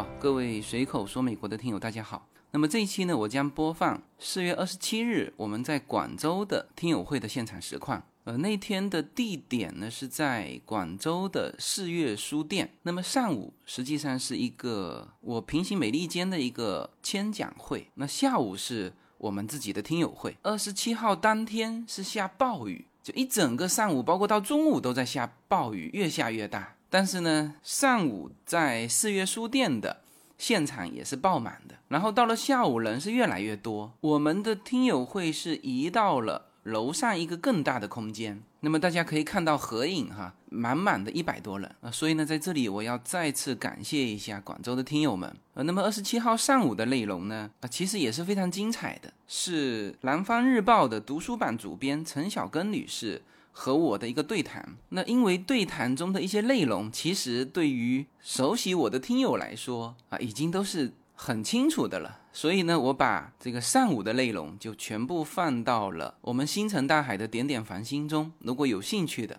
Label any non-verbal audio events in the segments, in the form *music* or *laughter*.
好，各位随口说美国的听友，大家好。那么这一期呢，我将播放四月二十七日我们在广州的听友会的现场实况。呃，那天的地点呢是在广州的四月书店。那么上午实际上是一个我平行美利坚的一个签讲会，那下午是我们自己的听友会。二十七号当天是下暴雨，就一整个上午，包括到中午都在下暴雨，越下越大。但是呢，上午在四月书店的现场也是爆满的，然后到了下午人是越来越多。我们的听友会是移到了。楼上一个更大的空间，那么大家可以看到合影哈，满满的一百多人啊，所以呢，在这里我要再次感谢一下广州的听友们呃，那么二十七号上午的内容呢，啊，其实也是非常精彩的，是南方日报的读书版主编陈小根女士和我的一个对谈。那因为对谈中的一些内容，其实对于熟悉我的听友来说啊，已经都是。很清楚的了，所以呢，我把这个上午的内容就全部放到了我们星辰大海的点点繁星中。如果有兴趣的，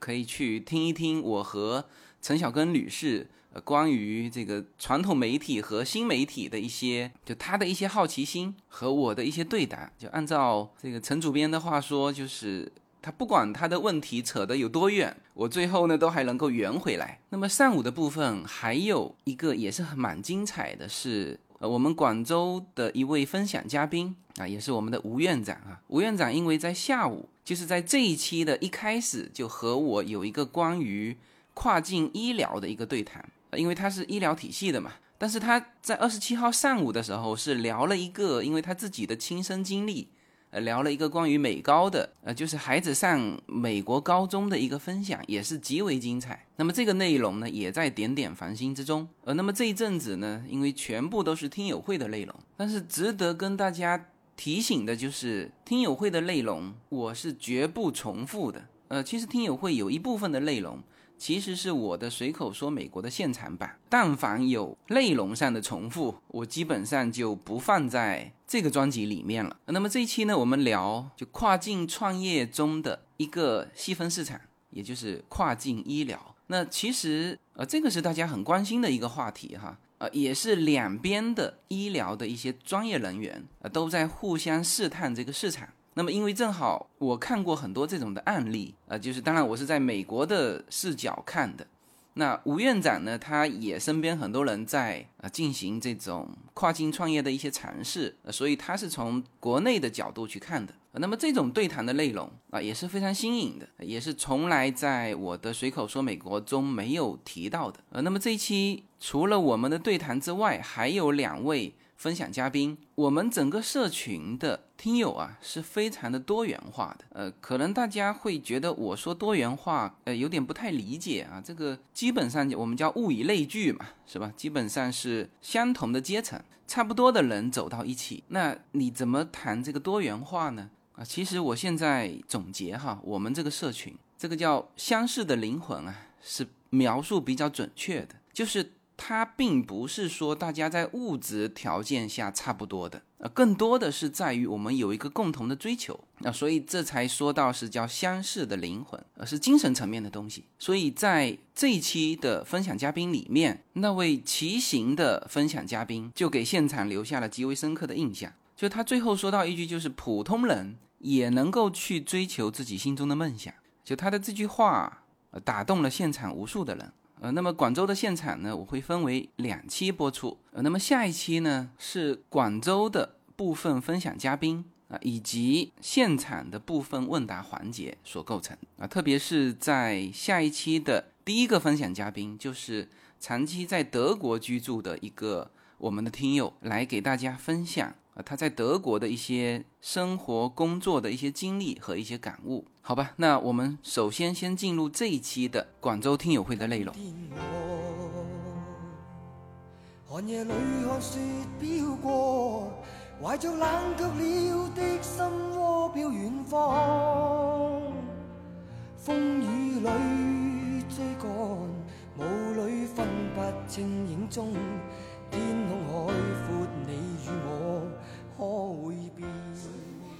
可以去听一听我和陈小根女士关于这个传统媒体和新媒体的一些，就她的一些好奇心和我的一些对答。就按照这个陈主编的话说，就是。他不管他的问题扯得有多远，我最后呢都还能够圆回来。那么上午的部分还有一个也是很蛮精彩的，是呃我们广州的一位分享嘉宾啊，也是我们的吴院长啊。吴院长因为在下午，就是在这一期的一开始就和我有一个关于跨境医疗的一个对谈，因为他是医疗体系的嘛。但是他在二十七号上午的时候是聊了一个，因为他自己的亲身经历。呃，聊了一个关于美高的，呃，就是孩子上美国高中的一个分享，也是极为精彩。那么这个内容呢，也在点点繁星之中。呃，那么这一阵子呢，因为全部都是听友会的内容，但是值得跟大家提醒的就是，听友会的内容我是绝不重复的。呃，其实听友会有一部分的内容。其实是我的随口说美国的现场版，但凡有内容上的重复，我基本上就不放在这个专辑里面了。那么这一期呢，我们聊就跨境创业中的一个细分市场，也就是跨境医疗。那其实呃，这个是大家很关心的一个话题哈，呃，也是两边的医疗的一些专业人员呃都在互相试探这个市场。那么，因为正好我看过很多这种的案例，呃，就是当然我是在美国的视角看的。那吴院长呢，他也身边很多人在啊进行这种跨境创业的一些尝试，所以他是从国内的角度去看的。那么这种对谈的内容啊也是非常新颖的，也是从来在我的随口说美国中没有提到的。呃，那么这一期除了我们的对谈之外，还有两位。分享嘉宾，我们整个社群的听友啊是非常的多元化的。呃，可能大家会觉得我说多元化，呃，有点不太理解啊。这个基本上我们叫物以类聚嘛，是吧？基本上是相同的阶层，差不多的人走到一起，那你怎么谈这个多元化呢？啊，其实我现在总结哈，我们这个社群，这个叫相似的灵魂啊，是描述比较准确的，就是。它并不是说大家在物质条件下差不多的，呃，更多的是在于我们有一个共同的追求，那所以这才说到是叫相似的灵魂，而是精神层面的东西。所以在这一期的分享嘉宾里面，那位骑行的分享嘉宾就给现场留下了极为深刻的印象。就他最后说到一句，就是普通人也能够去追求自己心中的梦想。就他的这句话，呃打动了现场无数的人。呃，那么广州的现场呢，我会分为两期播出。呃，那么下一期呢是广州的部分分享嘉宾啊，以及现场的部分问答环节所构成啊。特别是在下一期的第一个分享嘉宾，就是长期在德国居住的一个我们的听友，来给大家分享。他在德国的一些生活、工作的一些经历和一些感悟，好吧？那我们首先先进入这一期的广州听友会的内容。寒夜里看雪飘过，怀着冷却了的心窝飘远方。风雨里追赶，雾里分不清影踪。天空海阔，你与我。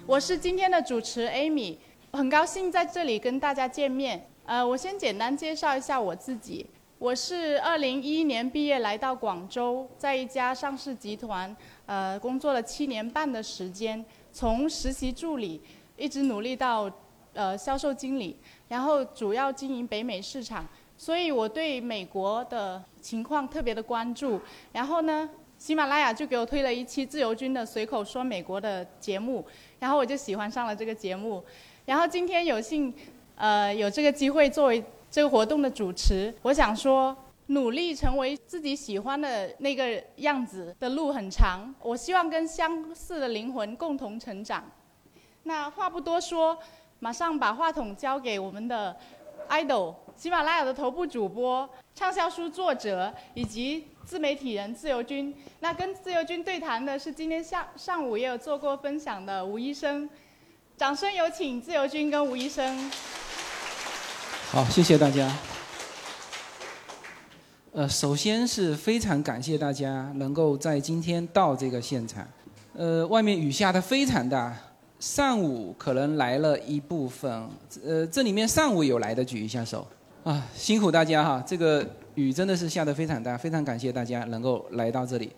我是今天的主持 Amy，很高兴在这里跟大家见面。呃，我先简单介绍一下我自己。我是二零一一年毕业来到广州，在一家上市集团，呃，工作了七年半的时间，从实习助理一直努力到呃销售经理，然后主要经营北美市场，所以我对美国的情况特别的关注。然后呢，喜马拉雅就给我推了一期自由军的随口说美国的节目，然后我就喜欢上了这个节目。然后今天有幸，呃，有这个机会作为这个活动的主持，我想说，努力成为自己喜欢的那个样子的路很长。我希望跟相似的灵魂共同成长。那话不多说，马上把话筒交给我们的 idol，喜马拉雅的头部主播、畅销书作者以及自媒体人自由军。那跟自由军对谈的是今天下上午也有做过分享的吴医生。掌声有请自由军跟吴医生。好，谢谢大家。呃，首先是非常感谢大家能够在今天到这个现场。呃，外面雨下的非常大，上午可能来了一部分。呃，这里面上午有来的举一下手。啊，辛苦大家哈，这个雨真的是下的非常大，非常感谢大家能够来到这里。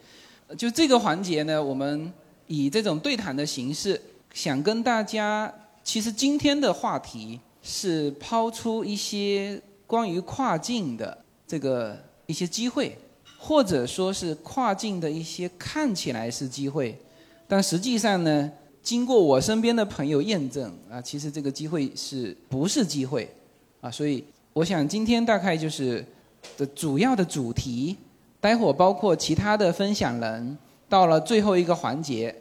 就这个环节呢，我们以这种对谈的形式。想跟大家，其实今天的话题是抛出一些关于跨境的这个一些机会，或者说是跨境的一些看起来是机会，但实际上呢，经过我身边的朋友验证啊，其实这个机会是不是机会啊？所以我想今天大概就是的主要的主题，待会儿包括其他的分享人到了最后一个环节。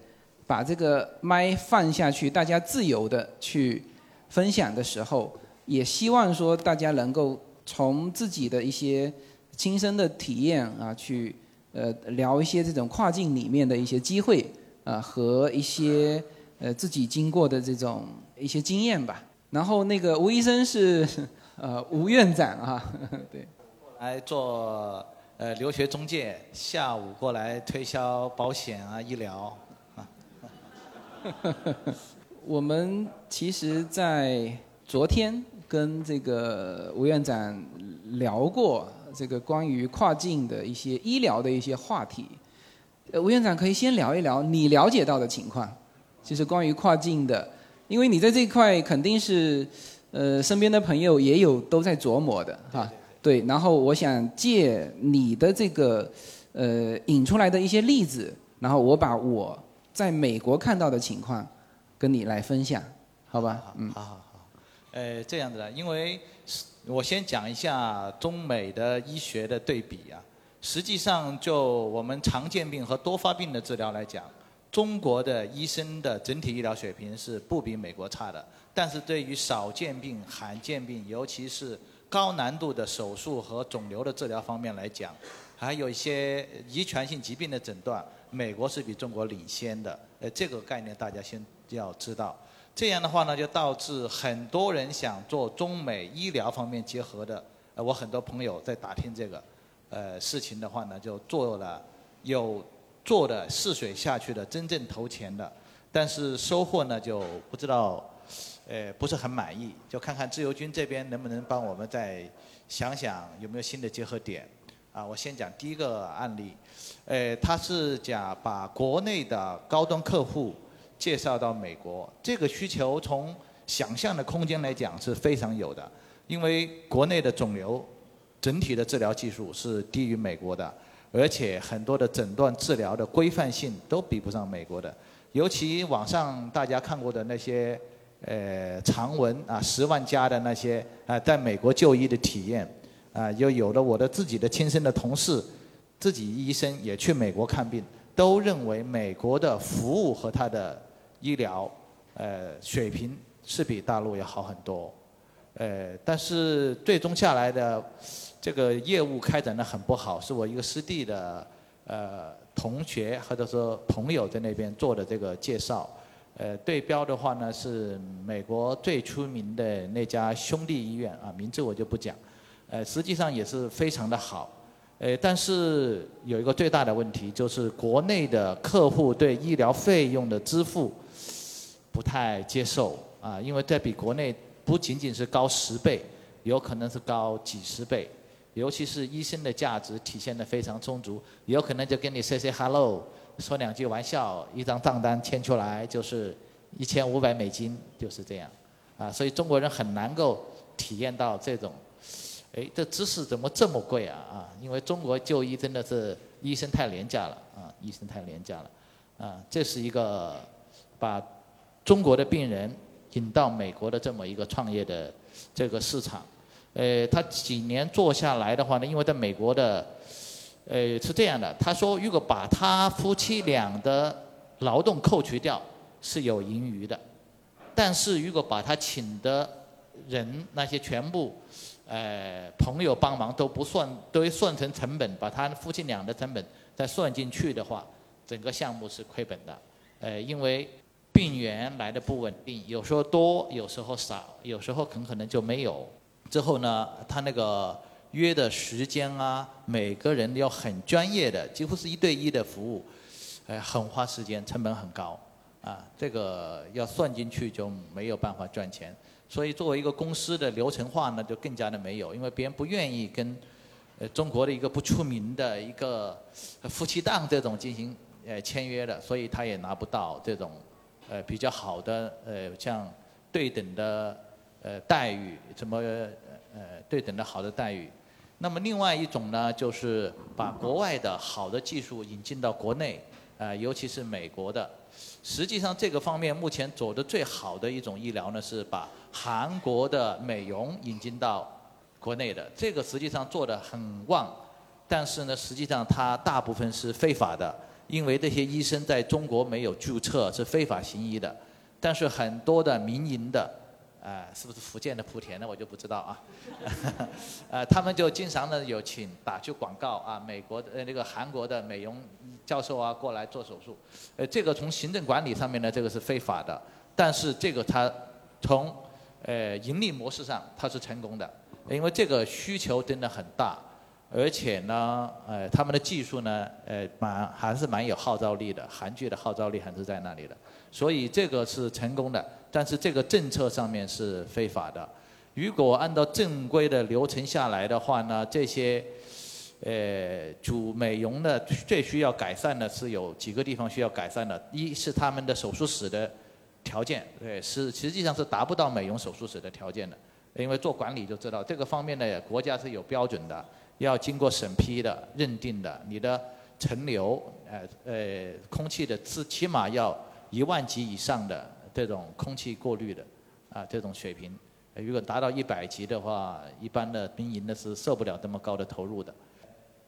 把这个麦放下去，大家自由的去分享的时候，也希望说大家能够从自己的一些亲身的体验啊，去呃聊一些这种跨境里面的一些机会啊和一些呃自己经过的这种一些经验吧。然后那个吴医生是呃吴院长啊，*laughs* 对，来做呃留学中介，下午过来推销保险啊医疗。*laughs* 我们其实，在昨天跟这个吴院长聊过这个关于跨境的一些医疗的一些话题。吴院长可以先聊一聊你了解到的情况，就是关于跨境的，因为你在这一块肯定是呃身边的朋友也有都在琢磨的哈。对，然后我想借你的这个呃引出来的一些例子，然后我把我。在美国看到的情况，跟你来分享，好吧？嗯，好好好。呃，这样子的，因为我先讲一下中美的医学的对比啊。实际上，就我们常见病和多发病的治疗来讲，中国的医生的整体医疗水平是不比美国差的。但是对于少见病、罕见病，尤其是高难度的手术和肿瘤的治疗方面来讲，还有一些遗传性疾病的诊断。美国是比中国领先的，呃，这个概念大家先要知道。这样的话呢，就导致很多人想做中美医疗方面结合的。呃，我很多朋友在打听这个，呃，事情的话呢，就做了有做的试水下去的，真正投钱的，但是收获呢就不知道，呃，不是很满意。就看看自由军这边能不能帮我们再想想有没有新的结合点。啊，我先讲第一个案例，呃，他是讲把国内的高端客户介绍到美国，这个需求从想象的空间来讲是非常有的，因为国内的肿瘤整体的治疗技术是低于美国的，而且很多的诊断治疗的规范性都比不上美国的，尤其网上大家看过的那些呃长文啊，十万加的那些啊，在美国就医的体验。啊，又有了我的自己的亲生的同事，自己医生也去美国看病，都认为美国的服务和他的医疗，呃，水平是比大陆要好很多，呃，但是最终下来的这个业务开展的很不好，是我一个师弟的呃同学或者说朋友在那边做的这个介绍，呃，对标的话呢是美国最出名的那家兄弟医院啊，名字我就不讲。呃，实际上也是非常的好，呃，但是有一个最大的问题，就是国内的客户对医疗费用的支付不太接受啊，因为这比国内不仅仅是高十倍，有可能是高几十倍，尤其是医生的价值体现的非常充足，有可能就跟你 say say hello，说两句玩笑，一张账单签出来就是一千五百美金，就是这样，啊，所以中国人很难够体验到这种，哎，这知识怎么这么贵啊啊？因为中国就医真的是医生太廉价了啊，医生太廉价了，啊，这是一个把中国的病人引到美国的这么一个创业的这个市场。呃，他几年做下来的话呢，因为在美国的，呃，是这样的。他说，如果把他夫妻俩的劳动扣除掉，是有盈余的；但是如果把他请的人那些全部，呃，朋友帮忙都不算，都算成成本，把他夫妻俩的成本再算进去的话，整个项目是亏本的。呃，因为病源来的不稳定，有时候多，有时候少，有时候很可能就没有。之后呢，他那个约的时间啊，每个人要很专业的，几乎是一对一的服务，哎，很花时间，成本很高，啊，这个要算进去就没有办法赚钱。所以作为一个公司的流程化呢，就更加的没有，因为别人不愿意跟呃中国的一个不出名的一个夫妻档这种进行呃签约的，所以他也拿不到这种呃比较好的呃像对等的。呃，待遇什么呃对等的好的待遇？那么另外一种呢，就是把国外的好的技术引进到国内，呃，尤其是美国的。实际上这个方面目前走的最好的一种医疗呢，是把韩国的美容引进到国内的。这个实际上做的很旺，但是呢，实际上它大部分是非法的，因为这些医生在中国没有注册，是非法行医的。但是很多的民营的。呃，是不是福建的莆田的我就不知道啊。*laughs* 呃，他们就经常呢有请打去广告啊，美国的呃那个韩国的美容教授啊过来做手术。呃，这个从行政管理上面呢，这个是非法的。但是这个它从呃盈利模式上它是成功的，因为这个需求真的很大，而且呢，呃他们的技术呢，呃蛮还是蛮有号召力的，韩剧的号召力还是在那里的，所以这个是成功的。但是这个政策上面是非法的。如果按照正规的流程下来的话呢，这些呃主美容的最需要改善的是有几个地方需要改善的。一是他们的手术室的条件，对，是实际上是达不到美容手术室的条件的。因为做管理就知道这个方面呢，国家是有标准的，要经过审批的、认定的。你的层流，呃呃，空气的是起码要一万级以上的。这种空气过滤的啊，这种水平，如果达到一百级的话，一般的民营的是受不了这么高的投入的。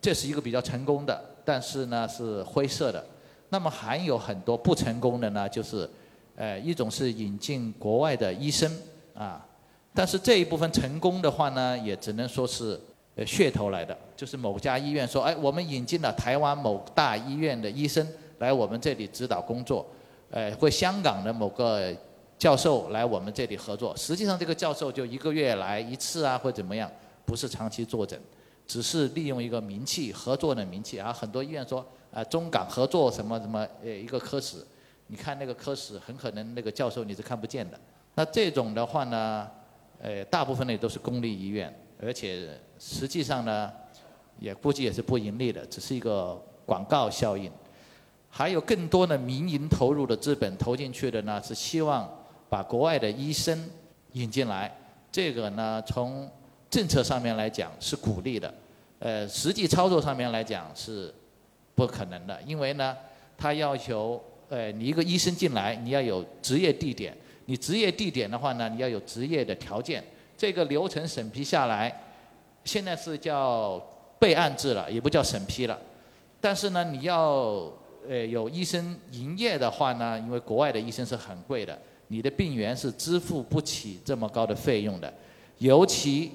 这是一个比较成功的，但是呢是灰色的。那么还有很多不成功的呢，就是呃一种是引进国外的医生啊，但是这一部分成功的话呢，也只能说是噱头来的，就是某家医院说，哎，我们引进了台湾某大医院的医生来我们这里指导工作。呃，或香港的某个教授来我们这里合作，实际上这个教授就一个月来一次啊，或怎么样，不是长期坐诊，只是利用一个名气合作的名气啊。很多医院说啊，中港合作什么什么呃一个科室，你看那个科室很可能那个教授你是看不见的。那这种的话呢，呃，大部分呢都是公立医院，而且实际上呢，也估计也是不盈利的，只是一个广告效应。还有更多的民营投入的资本投进去的呢，是希望把国外的医生引进来。这个呢，从政策上面来讲是鼓励的，呃，实际操作上面来讲是不可能的，因为呢，他要求，呃，你一个医生进来，你要有执业地点，你执业地点的话呢，你要有执业的条件。这个流程审批下来，现在是叫备案制了，也不叫审批了。但是呢，你要呃，有医生营业的话呢，因为国外的医生是很贵的，你的病源是支付不起这么高的费用的。尤其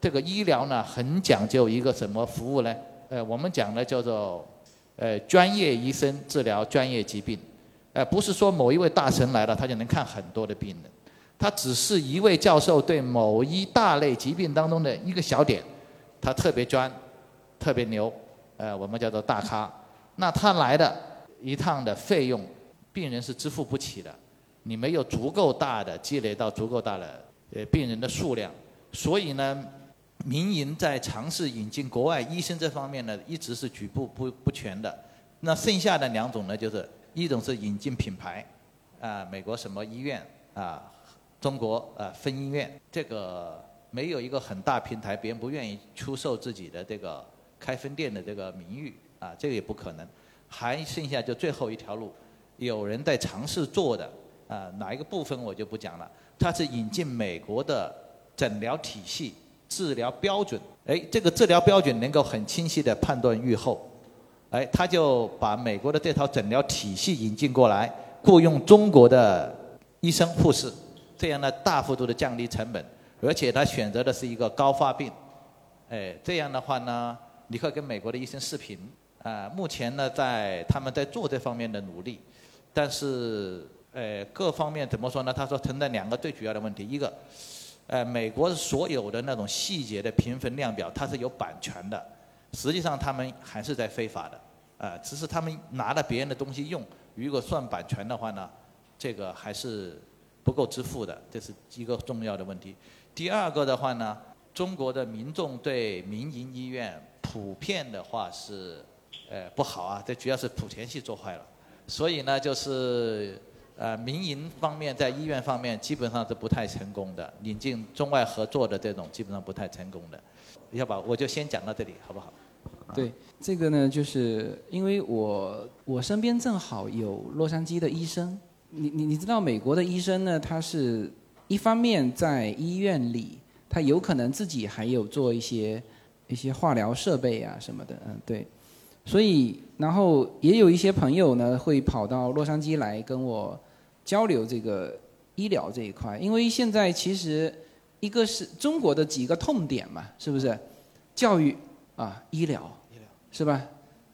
这个医疗呢，很讲究一个什么服务呢？呃，我们讲的叫做呃专业医生治疗专业疾病，呃，不是说某一位大神来了他就能看很多的病人，他只是一位教授对某一大类疾病当中的一个小点，他特别专，特别牛，呃，我们叫做大咖。那他来的一趟的费用，病人是支付不起的。你没有足够大的积累到足够大的呃病人的数量，所以呢，民营在尝试引进国外医生这方面呢，一直是举步不不全的。那剩下的两种呢，就是一种是引进品牌，啊，美国什么医院啊，中国啊分医院，这个没有一个很大平台，别人不愿意出售自己的这个开分店的这个名誉啊，这个也不可能。还剩下就最后一条路，有人在尝试做的啊，哪一个部分我就不讲了。它是引进美国的诊疗体系、治疗标准，哎，这个治疗标准能够很清晰的判断预后。哎，他就把美国的这套诊疗体系引进过来，雇佣中国的医生护士，这样呢大幅度的降低成本，而且他选择的是一个高发病，哎，这样的话呢，你可以跟美国的医生视频，啊，目前呢在他们在做这方面的努力，但是呃各方面怎么说呢？他说存在两个最主要的问题，一个，呃，美国所有的那种细节的评分量表它是有版权的。实际上他们还是在非法的，啊，只是他们拿了别人的东西用。如果算版权的话呢，这个还是不够支付的，这是一个重要的问题。第二个的话呢，中国的民众对民营医院普遍的话是，呃，不好啊，这主要是莆田系做坏了。所以呢，就是呃，民营方面在医院方面基本上是不太成功的，引进中外合作的这种基本上不太成功的。要不我就先讲到这里，好不好？对，这个呢，就是因为我我身边正好有洛杉矶的医生，你你你知道美国的医生呢，他是一方面在医院里，他有可能自己还有做一些一些化疗设备啊什么的，嗯，对，所以然后也有一些朋友呢会跑到洛杉矶来跟我交流这个医疗这一块，因为现在其实一个是中国的几个痛点嘛，是不是？教育。啊，医疗，是吧？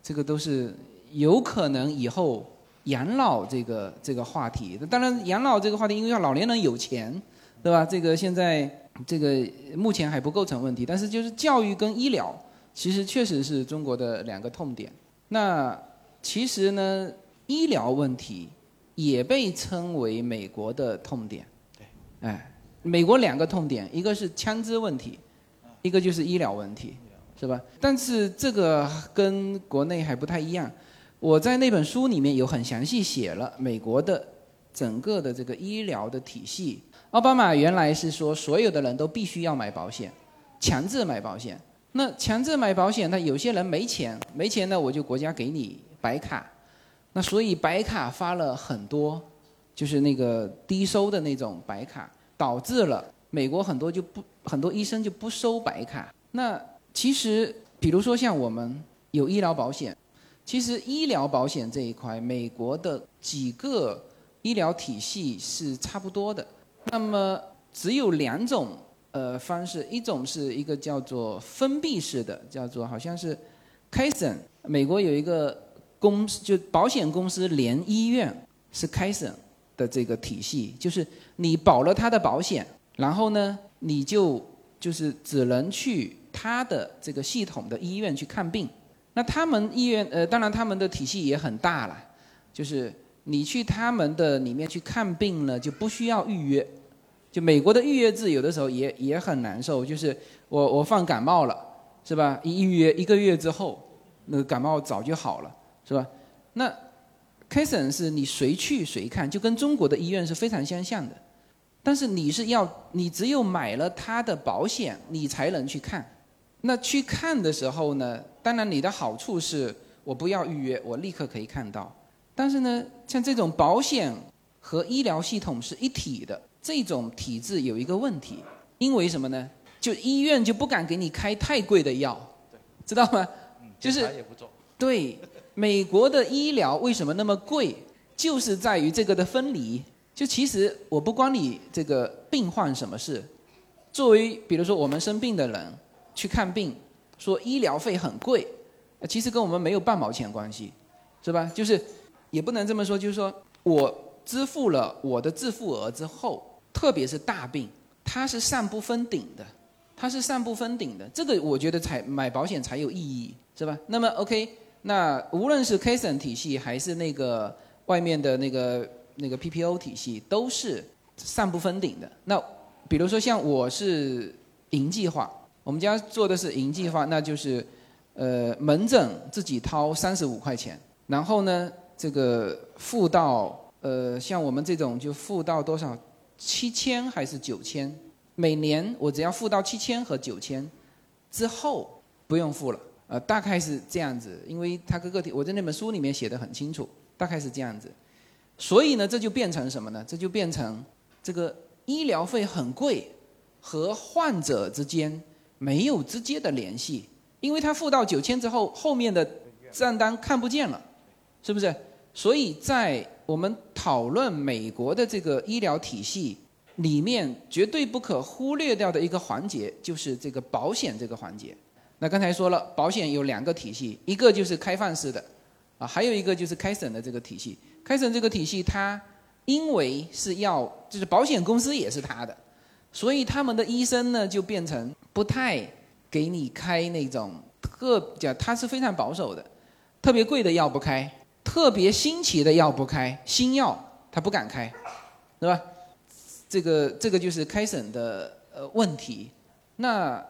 这个都是有可能以后养老这个这个话题。当然，养老这个话题，因为要老年人有钱，对吧？这个现在这个目前还不构成问题。但是，就是教育跟医疗，其实确实是中国的两个痛点。那其实呢，医疗问题也被称为美国的痛点。对，哎，美国两个痛点，一个是枪支问题，一个就是医疗问题。是吧？但是这个跟国内还不太一样。我在那本书里面有很详细写了美国的整个的这个医疗的体系。奥巴马原来是说所有的人都必须要买保险，强制买保险。那强制买保险，那有些人没钱，没钱呢我就国家给你白卡。那所以白卡发了很多，就是那个低收的那种白卡，导致了美国很多就不很多医生就不收白卡。那其实，比如说像我们有医疗保险，其实医疗保险这一块，美国的几个医疗体系是差不多的。那么只有两种呃方式，一种是一个叫做封闭式的，叫做好像是开省，美国有一个公司，就保险公司连医院是开省的这个体系，就是你保了他的保险，然后呢，你就就是只能去。他的这个系统的医院去看病，那他们医院呃，当然他们的体系也很大了，就是你去他们的里面去看病呢，就不需要预约。就美国的预约制有的时候也也很难受，就是我我犯感冒了，是吧？一预约一个月之后，那个感冒早就好了，是吧？那开省是你随去随看，就跟中国的医院是非常相像的，但是你是要你只有买了他的保险，你才能去看。那去看的时候呢，当然你的好处是我不要预约，我立刻可以看到。但是呢，像这种保险和医疗系统是一体的这种体制有一个问题，因为什么呢？就医院就不敢给你开太贵的药，知道吗？就是对美国的医疗为什么那么贵，就是在于这个的分离。就其实我不关你这个病患什么事，作为比如说我们生病的人。去看病，说医疗费很贵，其实跟我们没有半毛钱关系，是吧？就是也不能这么说，就是说我支付了我的自付额之后，特别是大病，它是上不封顶的，它是上不封顶的，这个我觉得才买保险才有意义，是吧？那么 OK，那无论是 Cason 体系还是那个外面的那个那个 PPO 体系，都是上不封顶的。那比如说像我是银计划。我们家做的是银计划，那就是呃门诊自己掏三十五块钱，然后呢这个付到呃像我们这种就付到多少七千还是九千，每年我只要付到七千和九千之后不用付了。呃，大概是这样子，因为他个个体，我在那本书里面写的很清楚，大概是这样子。所以呢，这就变成什么呢？这就变成这个医疗费很贵，和患者之间没有直接的联系，因为他付到九千之后，后面的账单看不见了，是不是？所以在我们讨论美国的这个医疗体系里面，绝对不可忽略掉的一个环节，就是这个保险这个环节。那刚才说了，保险有两个体系，一个就是开放式的，啊，还有一个就是开审的这个体系。开审这个体系，它因为是要，就是保险公司也是他的，所以他们的医生呢就变成不太给你开那种特叫，他是非常保守的，特别贵的药不开，特别新奇的药不开，新药他不敢开，对吧？这个这个就是开审的呃问题，那。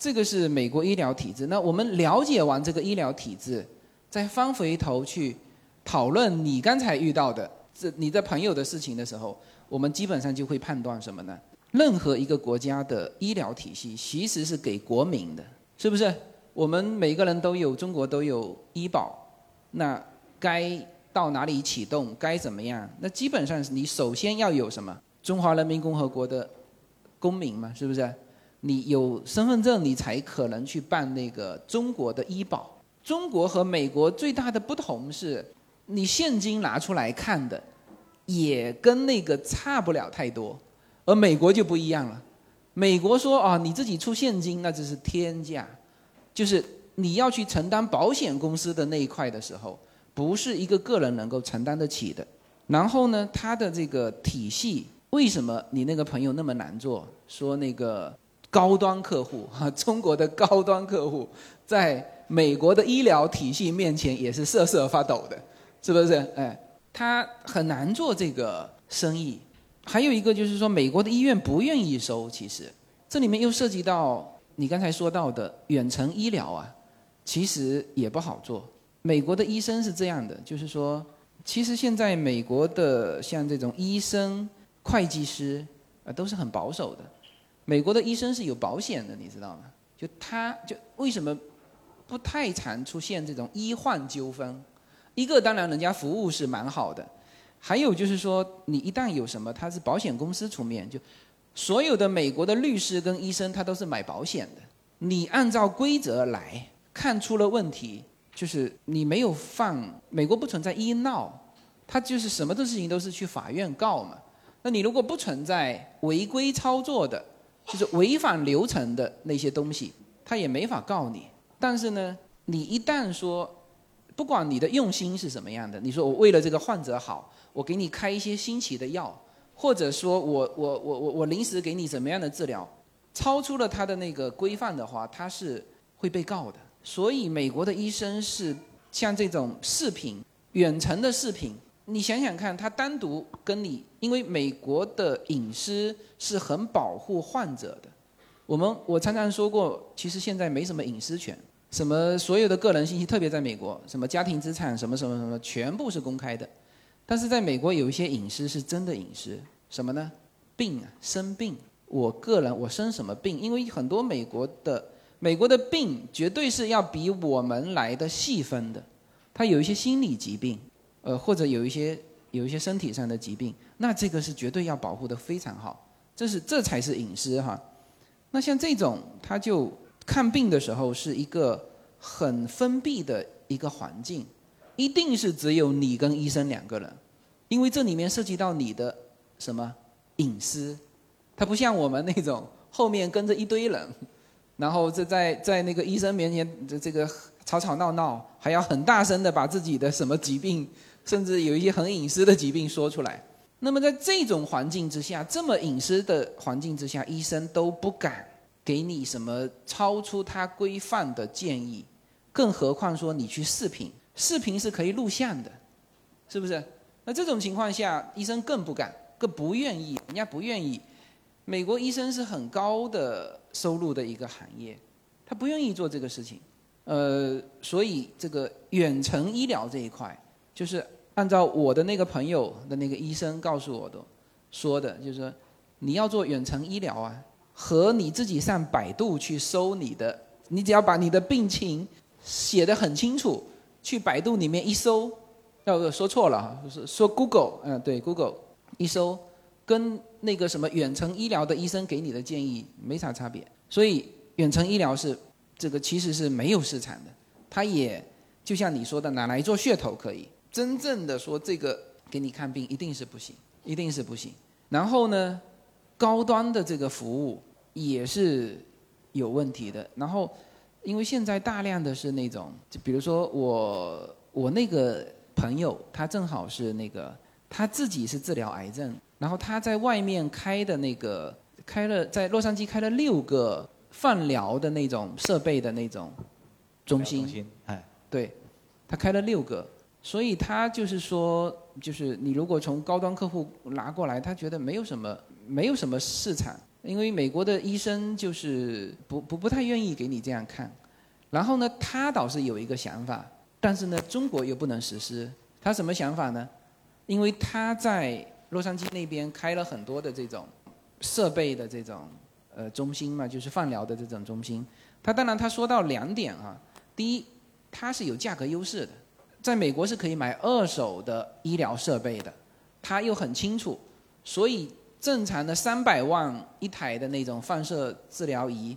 这个是美国医疗体制。那我们了解完这个医疗体制，再翻回头去讨论你刚才遇到的这你的朋友的事情的时候，我们基本上就会判断什么呢？任何一个国家的医疗体系其实是给国民的，是不是？我们每个人都有，中国都有医保，那该到哪里启动？该怎么样？那基本上你首先要有什么？中华人民共和国的公民嘛，是不是？你有身份证，你才可能去办那个中国的医保。中国和美国最大的不同是，你现金拿出来看的，也跟那个差不了太多，而美国就不一样了。美国说啊，你自己出现金那就是天价，就是你要去承担保险公司的那一块的时候，不是一个个人能够承担得起的。然后呢，它的这个体系，为什么你那个朋友那么难做？说那个。高端客户哈，*laughs* 中国的高端客户，在美国的医疗体系面前也是瑟瑟发抖的，是不是？哎，他很难做这个生意。还有一个就是说，美国的医院不愿意收，其实这里面又涉及到你刚才说到的远程医疗啊，其实也不好做。美国的医生是这样的，就是说，其实现在美国的像这种医生、会计师啊，都是很保守的。美国的医生是有保险的，你知道吗？就他就为什么不太常出现这种医患纠纷？一个当然人家服务是蛮好的，还有就是说你一旦有什么，他是保险公司出面，就所有的美国的律师跟医生他都是买保险的。你按照规则来看出了问题，就是你没有放美国不存在医闹，他就是什么的事情都是去法院告嘛。那你如果不存在违规操作的，就是违反流程的那些东西，他也没法告你。但是呢，你一旦说，不管你的用心是什么样的，你说我为了这个患者好，我给你开一些新奇的药，或者说我我我我我临时给你怎么样的治疗，超出了他的那个规范的话，他是会被告的。所以美国的医生是像这种视频、远程的视频。你想想看，他单独跟你，因为美国的隐私是很保护患者的。我们我常常说过，其实现在没什么隐私权，什么所有的个人信息，特别在美国，什么家庭资产，什么什么什么，全部是公开的。但是在美国有一些隐私是真的隐私，什么呢？病啊，生病，我个人我生什么病？因为很多美国的美国的病绝对是要比我们来的细分的，他有一些心理疾病。呃，或者有一些有一些身体上的疾病，那这个是绝对要保护的非常好，这是这才是隐私哈。那像这种，他就看病的时候是一个很封闭的一个环境，一定是只有你跟医生两个人，因为这里面涉及到你的什么隐私，它不像我们那种后面跟着一堆人，然后这在在那个医生面前这这个吵吵闹闹，还要很大声的把自己的什么疾病。甚至有一些很隐私的疾病说出来，那么在这种环境之下，这么隐私的环境之下，医生都不敢给你什么超出他规范的建议，更何况说你去视频，视频是可以录像的，是不是？那这种情况下，医生更不敢，更不愿意，人家不愿意。美国医生是很高的收入的一个行业，他不愿意做这个事情。呃，所以这个远程医疗这一块，就是按照我的那个朋友的那个医生告诉我的说的，就是说你要做远程医疗啊，和你自己上百度去搜你的，你只要把你的病情写得很清楚，去百度里面一搜，要说错了哈，就是说 Google，嗯，对，Google 一搜，跟那个什么远程医疗的医生给你的建议没啥差别，所以远程医疗是这个其实是没有市场的，它也就像你说的拿来做噱头可以，真正的说这个给你看病一定是不行，一定是不行。然后呢，高端的这个服务也是有问题的。然后，因为现在大量的是那种，就比如说我我那个朋友，他正好是那个他自己是治疗癌症，然后他在外面开的那个开了在洛杉矶开了六个放疗的那种设备的那种中心，中心，哎，对，他开了六个，所以他就是说，就是你如果从高端客户拿过来，他觉得没有什么没有什么市场，因为美国的医生就是不不不太愿意给你这样看。然后呢，他倒是有一个想法，但是呢，中国又不能实施。他什么想法呢？因为他在洛杉矶那边开了很多的这种设备的这种呃中心嘛，就是放疗的这种中心。他当然他说到两点啊，第一，它是有价格优势的，在美国是可以买二手的医疗设备的，他又很清楚，所以正常的三百万一台的那种放射治疗仪，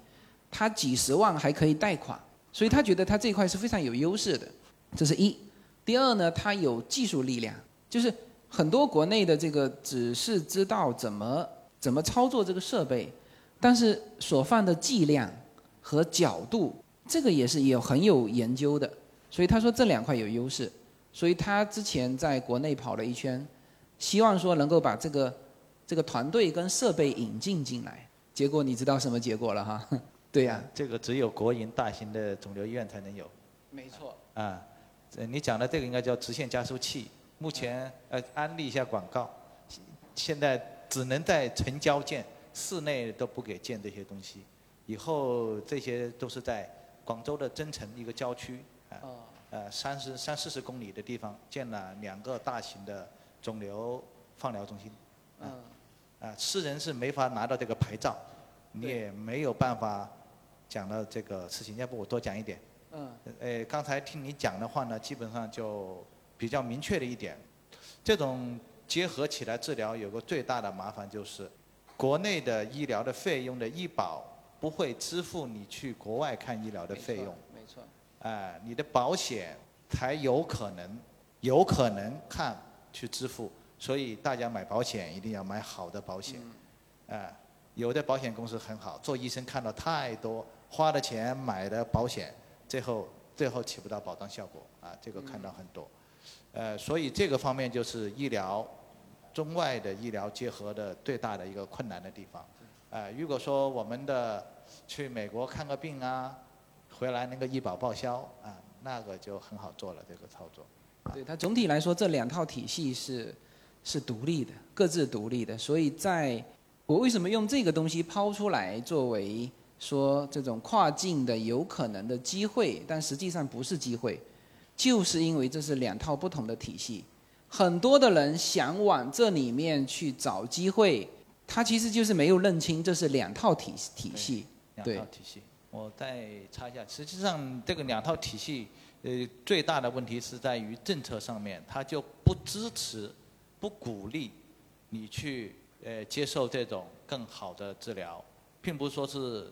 他几十万还可以贷款，所以他觉得他这块是非常有优势的，这是一。第二呢，他有技术力量，就是很多国内的这个只是知道怎么怎么操作这个设备，但是所放的剂量和角度，这个也是有很有研究的，所以他说这两块有优势，所以他之前在国内跑了一圈，希望说能够把这个这个团队跟设备引进进来，结果你知道什么结果了哈？*laughs* 对呀、这个只有国营大型的肿瘤医院才能有。没错。啊，这你讲的这个应该叫直线加速器。目前呃，安利一下广告，现在只能在城郊建，市内都不给建这些东西。以后这些都是在广州的增城一个郊区啊，呃三十三四十公里的地方建了两个大型的肿瘤放疗中心。嗯。啊，私人是没法拿到这个牌照，你也没有办法讲到这个事情。要不我多讲一点。嗯。呃，刚才听你讲的话呢，基本上就比较明确的一点。这种结合起来治疗有个最大的麻烦就是，国内的医疗的费用的医保不会支付你去国外看医疗的费用。没错。哎、你的保险才有可能有可能看去支付，所以大家买保险一定要买好的保险。哎、有的保险公司很好，做医生看到太多，花的钱买的保险，最后最后起不到保障效果啊，这个看到很多。呃，所以这个方面就是医疗中外的医疗结合的最大的一个困难的地方。呃，如果说我们的去美国看个病啊，回来那个医保报销啊，那个就很好做了这个操作。对它总体来说，这两套体系是是独立的，各自独立的。所以在我为什么用这个东西抛出来作为说这种跨境的有可能的机会，但实际上不是机会，就是因为这是两套不同的体系。很多的人想往这里面去找机会，他其实就是没有认清这是两套体体系。两对套体系。我再插一下，实际上这个两套体系，呃，最大的问题是在于政策上面，它就不支持、不鼓励你去呃接受这种更好的治疗，并不是说是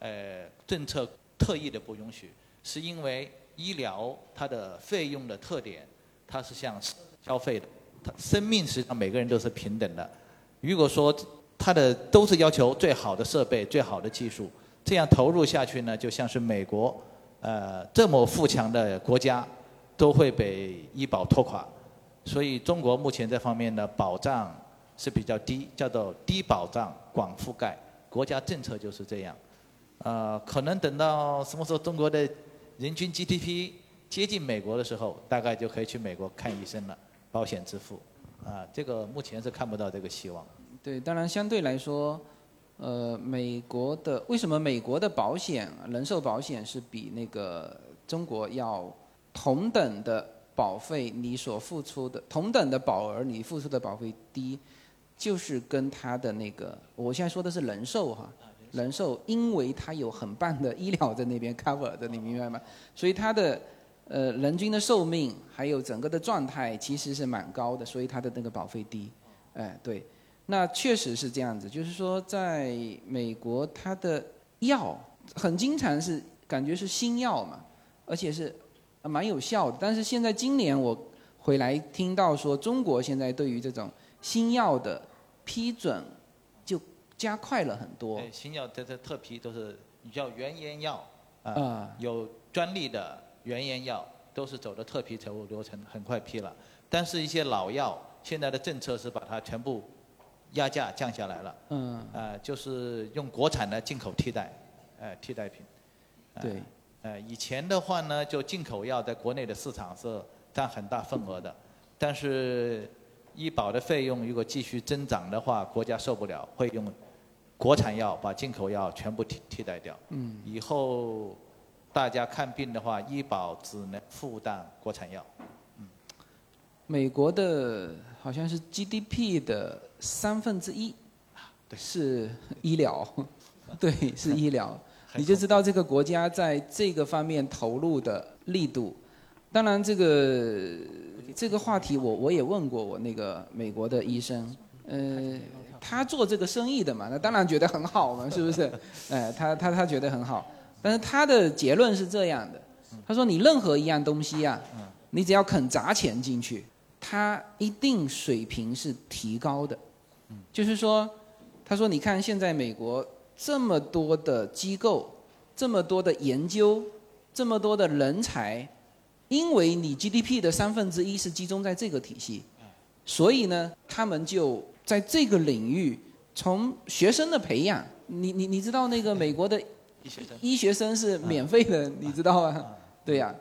呃政策特意的不允许，是因为医疗它的费用的特点，它是向消费的，它生命实际上每个人都是平等的。如果说它的都是要求最好的设备、最好的技术，这样投入下去呢，就像是美国，呃，这么富强的国家，都会被医保拖垮。所以中国目前这方面的保障是比较低，叫做低保障广覆盖，国家政策就是这样。呃，可能等到什么时候中国的人均 GDP 接近美国的时候，大概就可以去美国看医生了，保险支付。啊，这个目前是看不到这个希望。对，当然相对来说，呃，美国的为什么美国的保险人寿保险是比那个中国要同等的保费你所付出的同等的保额你付出的保费低，就是跟它的那个我现在说的是人寿哈，人寿因为它有很棒的医疗在那边 cover 的，你明白吗？所以它的呃人均的寿命还有整个的状态其实是蛮高的，所以它的那个保费低，哎对。那确实是这样子，就是说，在美国，它的药很经常是感觉是新药嘛，而且是蛮有效的。但是现在今年我回来听到说，中国现在对于这种新药的批准加快了很多。新药这这特批都是叫原研药啊，有专利的原研药都是走的特批财务流程，很快批了。但是一些老药，现在的政策是把它全部。压价降下来了，嗯，呃，就是用国产的进口替代，呃，替代品，对，呃，以前的话呢，就进口药在国内的市场是占很大份额的，但是医保的费用如果继续增长的话，国家受不了，会用国产药把进口药全部替替代掉，嗯，以后大家看病的话，医保只能负担国产药，嗯，美国的好像是 GDP 的。三分之一是医疗，对，是医疗，*laughs* 你就知道这个国家在这个方面投入的力度。当然，这个这个话题我我也问过我那个美国的医生，呃，他做这个生意的嘛，那当然觉得很好嘛，是不是？*laughs* 哎，他他他觉得很好，但是他的结论是这样的，他说你任何一样东西呀，你只要肯砸钱进去，它一定水平是提高的。就是说，他说：“你看，现在美国这么多的机构，这么多的研究，这么多的人才，因为你 GDP 的三分之一是集中在这个体系，所以呢，他们就在这个领域，从学生的培养，你你你知道那个美国的 *laughs* 医学生是免费的，你知道吗？对呀，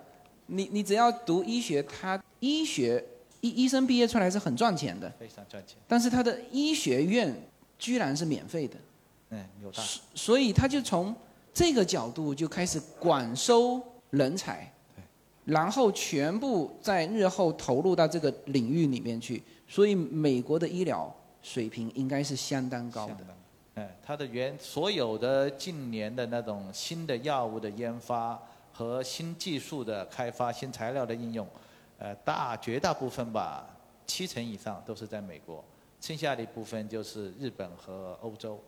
你你只要读医学，他医学。”医医生毕业出来是很赚钱的，非常赚钱。但是他的医学院居然是免费的，嗯，有大。所以他就从这个角度就开始管收人才，然后全部在日后投入到这个领域里面去。所以美国的医疗水平应该是相当高的。嗯，它的原所有的近年的那种新的药物的研发和新技术的开发、新材料的应用。呃，大绝大部分吧，七成以上都是在美国，剩下的一部分就是日本和欧洲，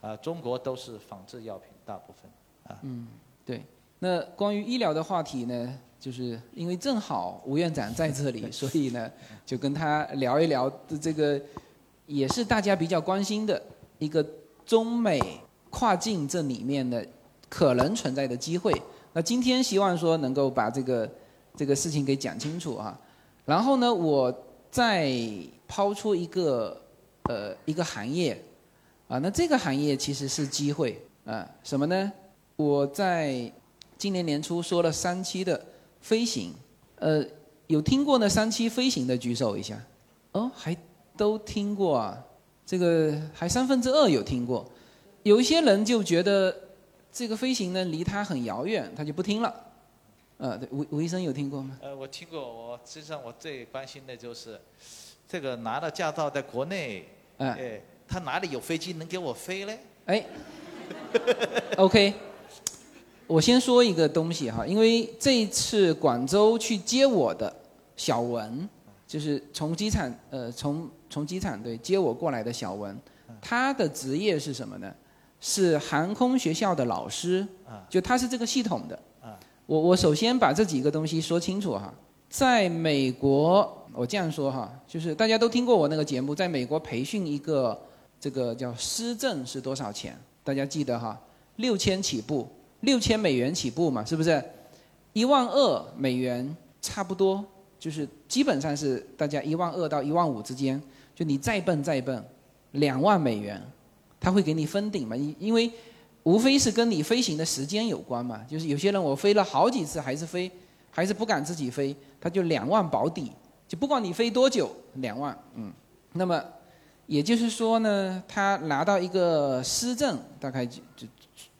啊，中国都是仿制药品大部分，啊。嗯，对。那关于医疗的话题呢，就是因为正好吴院长在这里，所以呢，就跟他聊一聊这个，也是大家比较关心的一个中美跨境这里面的可能存在的机会。那今天希望说能够把这个。这个事情给讲清楚啊，然后呢，我再抛出一个呃一个行业，啊，那这个行业其实是机会啊，什么呢？我在今年年初说了三期的飞行，呃，有听过呢三期飞行的举手一下，哦，还都听过啊，这个还三分之二有听过，有一些人就觉得这个飞行呢离他很遥远，他就不听了。呃，对，吴吴医生有听过吗？呃，我听过。我实际上我最关心的就是，这个拿了驾照在国内，哎，他哪里有飞机能给我飞嘞？哎，*laughs* OK，我先说一个东西哈，因为这一次广州去接我的小文，就是从机场呃从从机场对接我过来的小文，他的职业是什么呢？是航空学校的老师，就他是这个系统的。我我首先把这几个东西说清楚哈，在美国，我这样说哈，就是大家都听过我那个节目，在美国培训一个这个叫师证是多少钱？大家记得哈，六千起步，六千美元起步嘛，是不是？一万二美元差不多，就是基本上是大家一万二到一万五之间，就你再笨再笨，两万美元，他会给你封顶嘛？因因为。无非是跟你飞行的时间有关嘛，就是有些人我飞了好几次还是飞，还是不敢自己飞，他就两万保底，就不管你飞多久，两万，嗯。那么也就是说呢，他拿到一个师证，大概就就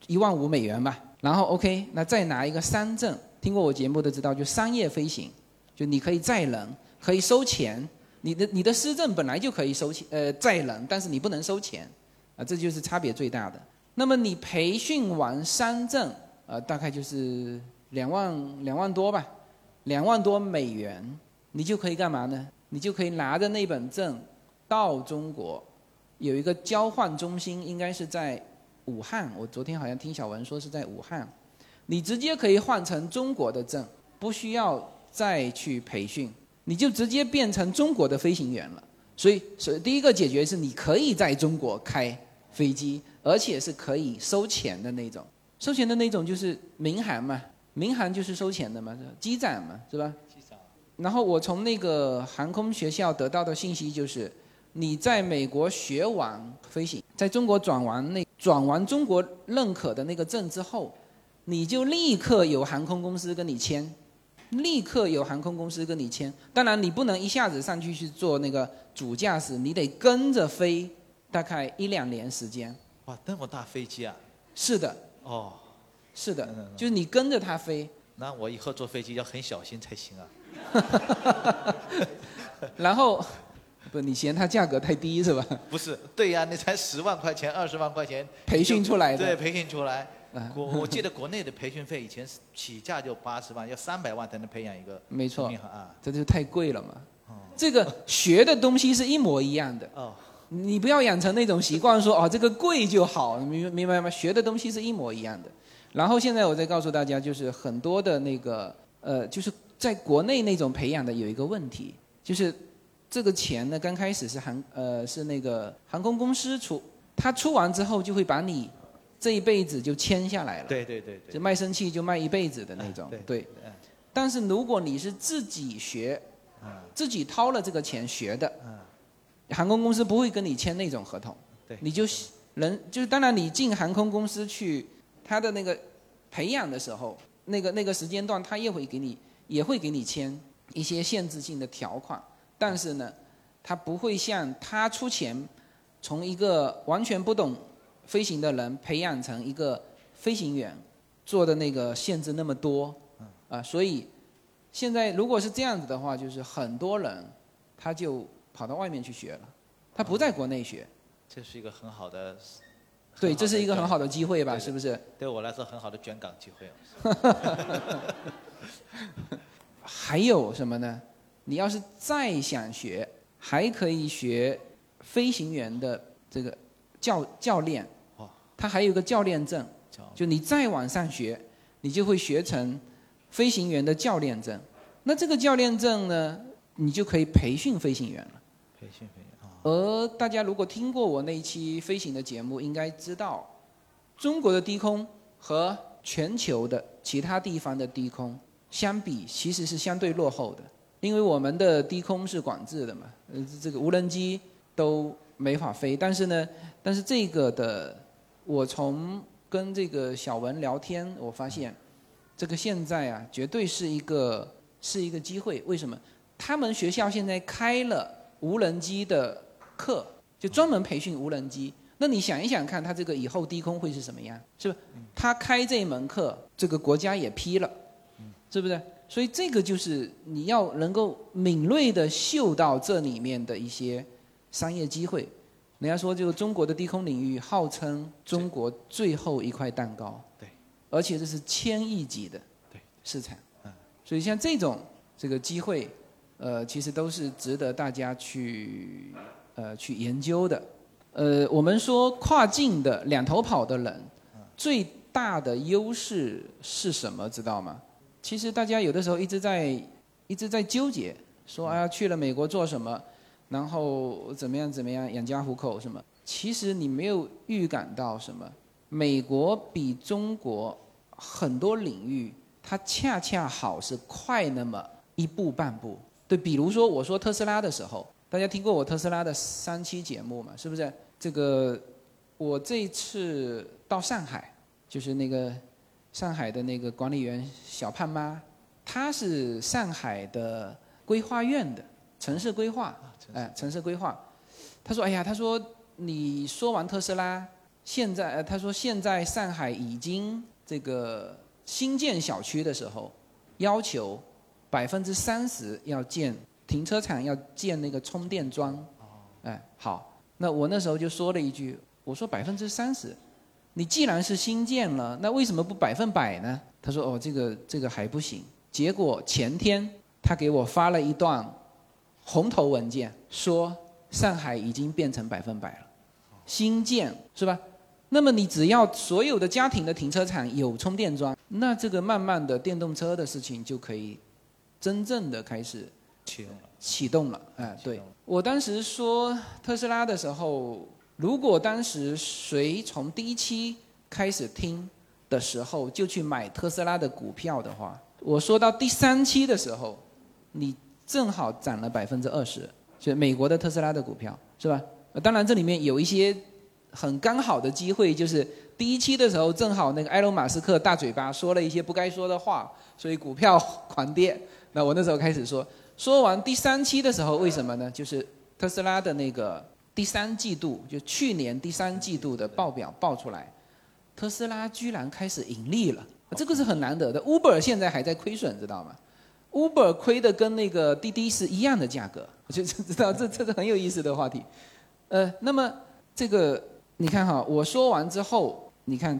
一万五美元吧。然后 OK，那再拿一个三证，听过我节目的知道，就商业飞行，就你可以载人，可以收钱。你的你的师证本来就可以收钱，呃，载人，但是你不能收钱，啊，这就是差别最大的。那么你培训完三证，呃，大概就是两万两万多吧，两万多美元，你就可以干嘛呢？你就可以拿着那本证到中国，有一个交换中心，应该是在武汉。我昨天好像听小文说是在武汉，你直接可以换成中国的证，不需要再去培训。你就直接变成中国的飞行员了，所以，所以第一个解决是你可以在中国开飞机，而且是可以收钱的那种。收钱的那种就是民航嘛，民航就是收钱的嘛，是机长嘛，是吧？机长。然后我从那个航空学校得到的信息就是，你在美国学完飞行，在中国转完那转完中国认可的那个证之后，你就立刻有航空公司跟你签。立刻有航空公司跟你签，当然你不能一下子上去去做那个主驾驶，你得跟着飞，大概一两年时间。哇，那么大飞机啊！是的。哦。是的，就是你跟着他飞。那我以后坐飞机要很小心才行啊。*laughs* 然后，不，你嫌它价格太低是吧？不是，对呀，你才十万块钱、二十万块钱。培训出来的。对，培训出来。国我记得国内的培训费以前是起价就八十万，要三百万才能培养一个。没错，啊，这就太贵了嘛。这个学的东西是一模一样的。哦。你不要养成那种习惯，说哦这个贵就好，明明白吗？学的东西是一模一样的。然后现在我再告诉大家，就是很多的那个呃，就是在国内那种培养的有一个问题，就是这个钱呢刚开始是航呃是那个航空公司出，他出完之后就会把你。这一辈子就签下来了，对对对，就卖身契就卖一辈子的那种，对。但是如果你是自己学，自己掏了这个钱学的，航空公司不会跟你签那种合同，你就人就是当然你进航空公司去，他的那个培养的时候，那个那个时间段他也会给你也会给你签一些限制性的条款，但是呢，他不会像他出钱从一个完全不懂。飞行的人培养成一个飞行员，做的那个限制那么多，啊，所以现在如果是这样子的话，就是很多人他就跑到外面去学了，他不在国内学。这是一个很好的，对，这是一个很好的机会吧？是不是？对我来说，很好的卷岗机会。*laughs* 还有什么呢？你要是再想学，还可以学飞行员的这个教教练。他还有个教练证，就你再往上学，你就会学成飞行员的教练证。那这个教练证呢，你就可以培训飞行员了。培训飞行员啊。而大家如果听过我那一期飞行的节目，应该知道，中国的低空和全球的其他地方的低空相比，其实是相对落后的，因为我们的低空是管制的嘛，呃，这个无人机都没法飞。但是呢，但是这个的。我从跟这个小文聊天，我发现，这个现在啊，绝对是一个是一个机会。为什么？他们学校现在开了无人机的课，就专门培训无人机。那你想一想看，他这个以后低空会是什么样？是不？他开这门课，这个国家也批了，是不是？所以这个就是你要能够敏锐的嗅到这里面的一些商业机会。人家说，就中国的低空领域号称中国最后一块蛋糕，对，而且这是千亿级的市场，嗯，所以像这种这个机会，呃，其实都是值得大家去呃去研究的。呃，我们说跨境的两头跑的人，最大的优势是什么？知道吗？其实大家有的时候一直在一直在纠结，说啊去了美国做什么？然后怎么样怎么样养家糊口什么？其实你没有预感到什么。美国比中国很多领域，它恰恰好是快那么一步半步。对，比如说我说特斯拉的时候，大家听过我特斯拉的三期节目嘛？是不是？这个我这次到上海，就是那个上海的那个管理员小胖妈，她是上海的规划院的城市规划。哎，城市规划，他说：“哎呀，他说你说完特斯拉，现在呃，他说现在上海已经这个新建小区的时候，要求百分之三十要建停车场要建那个充电桩。哎，好，那我那时候就说了一句，我说百分之三十，你既然是新建了，那为什么不百分百呢？他说哦，这个这个还不行。结果前天他给我发了一段红头文件，说上海已经变成百分百了，新建是吧？那么你只要所有的家庭的停车场有充电桩，那这个慢慢的电动车的事情就可以真正的开始启动了。启动了，哎，对我当时说特斯拉的时候，如果当时谁从第一期开始听的时候就去买特斯拉的股票的话，我说到第三期的时候，你正好涨了百分之二十，就美国的特斯拉的股票是吧？当然这里面有一些很刚好的机会，就是第一期的时候正好那个埃隆马斯克大嘴巴说了一些不该说的话，所以股票狂跌。那我那时候开始说。说完第三期的时候，为什么呢？就是特斯拉的那个第三季度，就去年第三季度的报表报出来，特斯拉居然开始盈利了，这个是很难得的。Uber 现在还在亏损，知道吗？Uber 亏的跟那个滴滴是一样的价格，我就知道这这是很有意思的话题。呃，那么这个你看哈，我说完之后，你看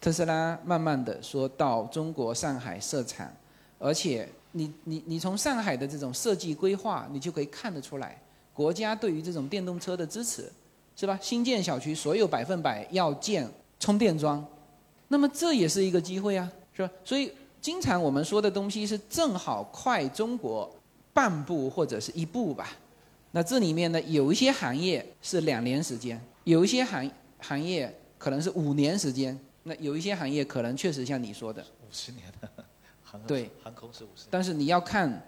特斯拉慢慢的说到中国上海设厂，而且。你你你从上海的这种设计规划，你就可以看得出来，国家对于这种电动车的支持，是吧？新建小区所有百分百要建充电桩，那么这也是一个机会啊，是吧？所以经常我们说的东西是正好快中国半步或者是一步吧。那这里面呢，有一些行业是两年时间，有一些行行业可能是五年时间，那有一些行业可能确实像你说的五十年的。对，航空是五十。但是你要看，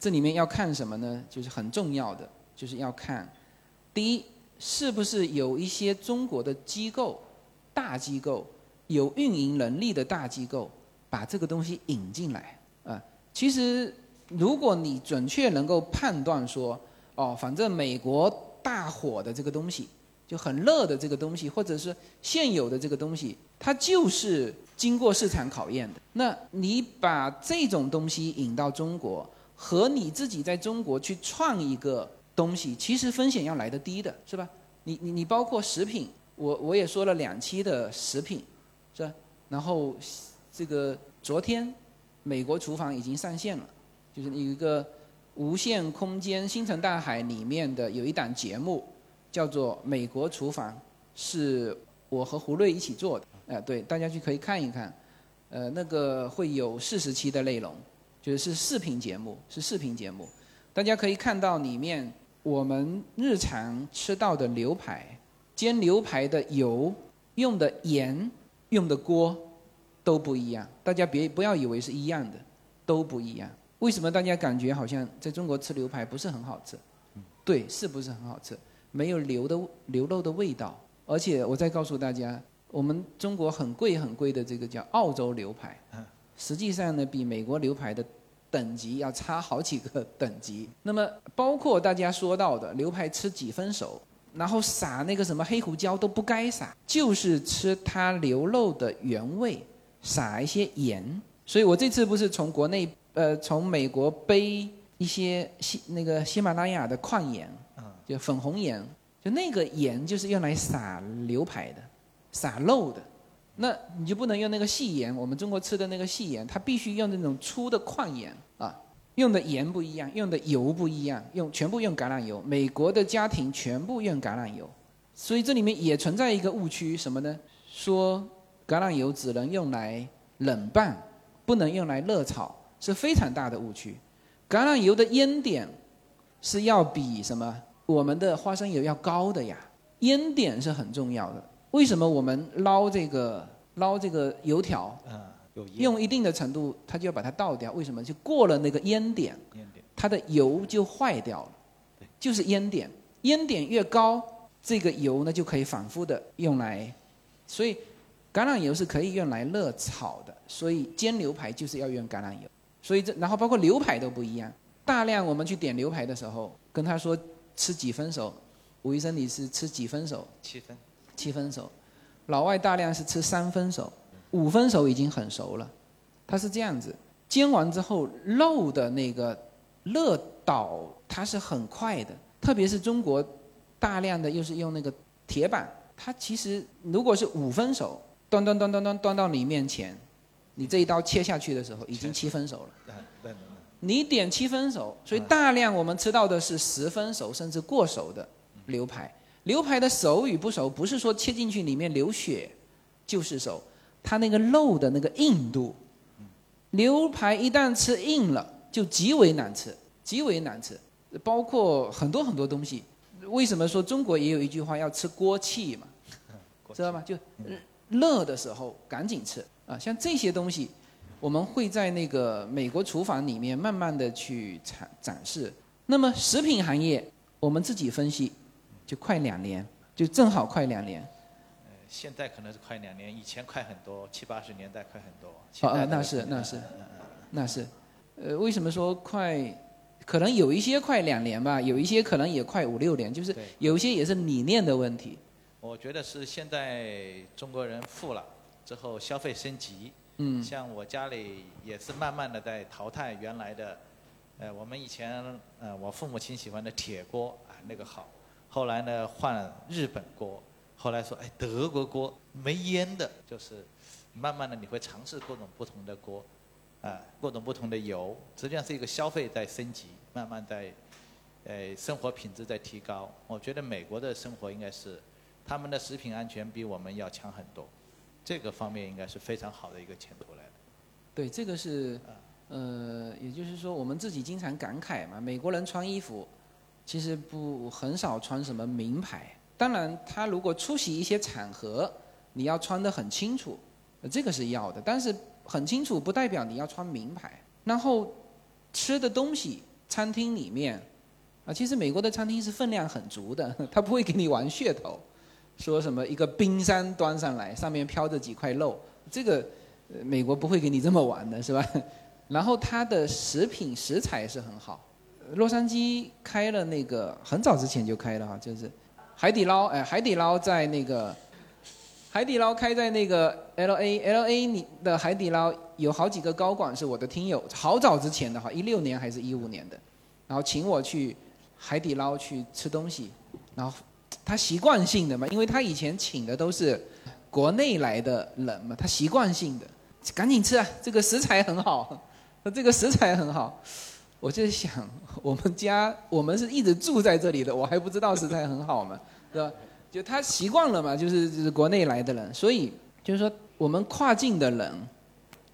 这里面要看什么呢？就是很重要的，就是要看，第一，是不是有一些中国的机构、大机构有运营能力的大机构把这个东西引进来啊？其实，如果你准确能够判断说，哦，反正美国大火的这个东西，就很热的这个东西，或者是现有的这个东西，它就是。经过市场考验的，那你把这种东西引到中国，和你自己在中国去创一个东西，其实风险要来的低的，是吧？你你你包括食品，我我也说了两期的食品，是吧？然后这个昨天，美国厨房已经上线了，就是有一个无限空间星辰大海里面的有一档节目，叫做《美国厨房》，是我和胡瑞一起做的。哎，对，大家去可以看一看，呃，那个会有四十期的内容，就是视频节目，是视频节目，大家可以看到里面我们日常吃到的牛排，煎牛排的油用的盐用的锅都不一样，大家别不要以为是一样的，都不一样。为什么大家感觉好像在中国吃牛排不是很好吃？对，是不是很好吃？没有牛的牛肉的味道，而且我再告诉大家。我们中国很贵很贵的这个叫澳洲牛排，实际上呢比美国牛排的等级要差好几个等级。那么包括大家说到的牛排吃几分熟，然后撒那个什么黑胡椒都不该撒，就是吃它牛肉的原味，撒一些盐。所以我这次不是从国内呃从美国背一些喜那个喜马拉雅的矿盐，就粉红盐，就那个盐就是用来撒牛排的。撒肉的，那你就不能用那个细盐。我们中国吃的那个细盐，它必须用那种粗的矿盐啊。用的盐不一样，用的油不一样，用全部用橄榄油。美国的家庭全部用橄榄油，所以这里面也存在一个误区，什么呢？说橄榄油只能用来冷拌，不能用来热炒，是非常大的误区。橄榄油的烟点是要比什么我们的花生油要高的呀，烟点是很重要的。为什么我们捞这个捞这个油条，用一定的程度，它就要把它倒掉？为什么？就过了那个烟点，它的油就坏掉了，就是烟点。烟点越高，这个油呢就可以反复的用来，所以橄榄油是可以用来热炒的。所以煎牛排就是要用橄榄油。所以这然后包括牛排都不一样。大量我们去点牛排的时候，跟他说吃几分熟，吴医生你是吃几分熟？七分。七分熟，老外大量是吃三分熟，五分熟已经很熟了。它是这样子，煎完之后肉的那个热导它是很快的，特别是中国大量的又是用那个铁板，它其实如果是五分熟，端端端端端端到你面前，你这一刀切下去的时候已经七分熟了。你点七分熟，所以大量我们吃到的是十分熟甚至过熟的牛排。牛排的熟与不熟，不是说切进去里面流血就是熟，它那个肉的那个硬度，牛排一旦吃硬了，就极为难吃，极为难吃。包括很多很多东西，为什么说中国也有一句话要吃锅气嘛？知道吗？就热的时候赶紧吃啊！像这些东西，我们会在那个美国厨房里面慢慢的去展展示。那么食品行业，我们自己分析。就快两年，就正好快两年。呃，现在可能是快两年，以前快很多，七八十年代快很多。哦，那是那是，那是，呃，为什么说快？可能有一些快两年吧，有一些可能也快五六年，就是有一些也是理念的问题。我觉得是现在中国人富了之后消费升级。嗯。像我家里也是慢慢的在淘汰原来的，呃，我们以前呃我父母亲喜欢的铁锅啊，那个好。后来呢，换日本锅，后来说，哎，德国锅没烟的，就是慢慢的你会尝试各种不同的锅，啊，各种不同的油，实际上是一个消费在升级，慢慢在，呃，生活品质在提高。我觉得美国的生活应该是，他们的食品安全比我们要强很多，这个方面应该是非常好的一个前途来的。对，这个是，呃，也就是说我们自己经常感慨嘛，美国人穿衣服。其实不很少穿什么名牌，当然他如果出席一些场合，你要穿得很清楚，这个是要的。但是很清楚不代表你要穿名牌。然后吃的东西，餐厅里面，啊，其实美国的餐厅是分量很足的，*laughs* 他不会给你玩噱头，说什么一个冰山端上来，上面飘着几块肉，这个美国不会给你这么玩的，是吧？*laughs* 然后它的食品食材是很好。洛杉矶开了那个很早之前就开了哈，就是海底捞，哎，海底捞在那个海底捞开在那个 L A L A 你的海底捞有好几个高管是我的听友，好早之前的哈，一六年还是一五年的，然后请我去海底捞去吃东西，然后他习惯性的嘛，因为他以前请的都是国内来的人嘛，他习惯性的赶紧吃啊，这个食材很好，这个食材很好。我就想，我们家我们是一直住在这里的，我还不知道食材很好嘛，是吧？就他习惯了嘛，就是就是国内来的人，所以就是说我们跨境的人，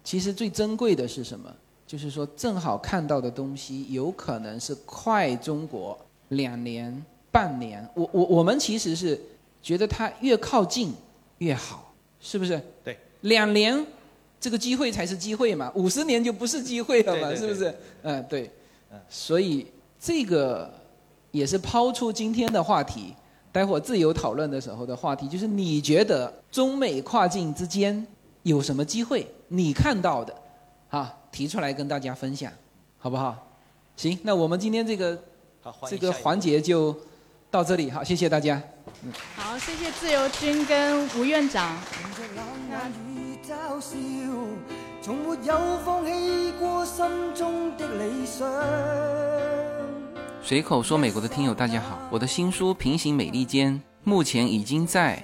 其实最珍贵的是什么？就是说正好看到的东西，有可能是快中国两年半年。我我我们其实是觉得它越靠近越好，是不是？对。两年。这个机会才是机会嘛，五十年就不是机会了嘛，是不是？嗯，对。所以这个也是抛出今天的话题，待会儿自由讨论的时候的话题，就是你觉得中美跨境之间有什么机会？你看到的，啊，提出来跟大家分享，好不好？行，那我们今天这个这个环节就到这里，好，谢谢大家。嗯，好，谢谢自由军跟吴院长。嘲笑，从没有放弃过心中的理想。随口说，美国的听友大家好，我的新书《平行美利坚》目前已经在。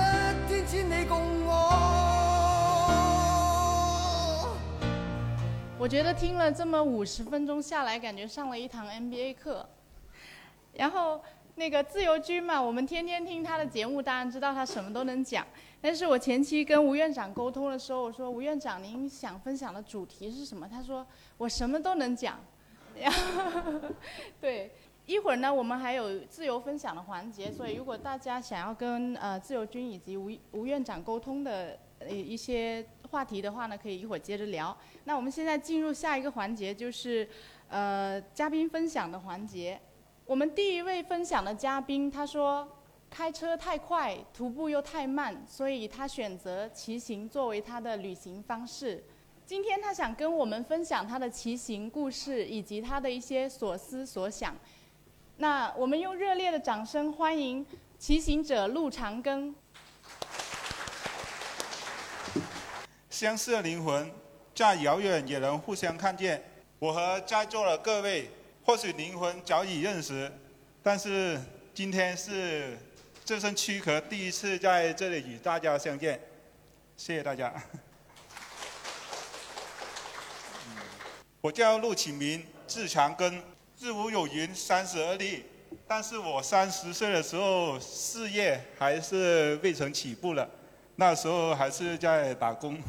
我觉得听了这么五十分钟下来，感觉上了一堂 MBA 课。然后那个自由军嘛，我们天天听他的节目，当然知道他什么都能讲。但是我前期跟吴院长沟通的时候，我说吴院长，您想分享的主题是什么？他说我什么都能讲。对，一会儿呢，我们还有自由分享的环节，所以如果大家想要跟呃自由军以及吴吴院长沟通的呃一些话题的话呢，可以一会儿接着聊。那我们现在进入下一个环节，就是呃嘉宾分享的环节。我们第一位分享的嘉宾他说，开车太快，徒步又太慢，所以他选择骑行作为他的旅行方式。今天他想跟我们分享他的骑行故事以及他的一些所思所想。那我们用热烈的掌声欢迎骑行者陆长庚。相似的灵魂，再遥远也能互相看见。我和在座的各位，或许灵魂早已认识，但是今天是这身躯壳第一次在这里与大家相见。谢谢大家。我叫陆启明，字长庚。日无有云三十而立，但是我三十岁的时候，事业还是未曾起步了，那时候还是在打工。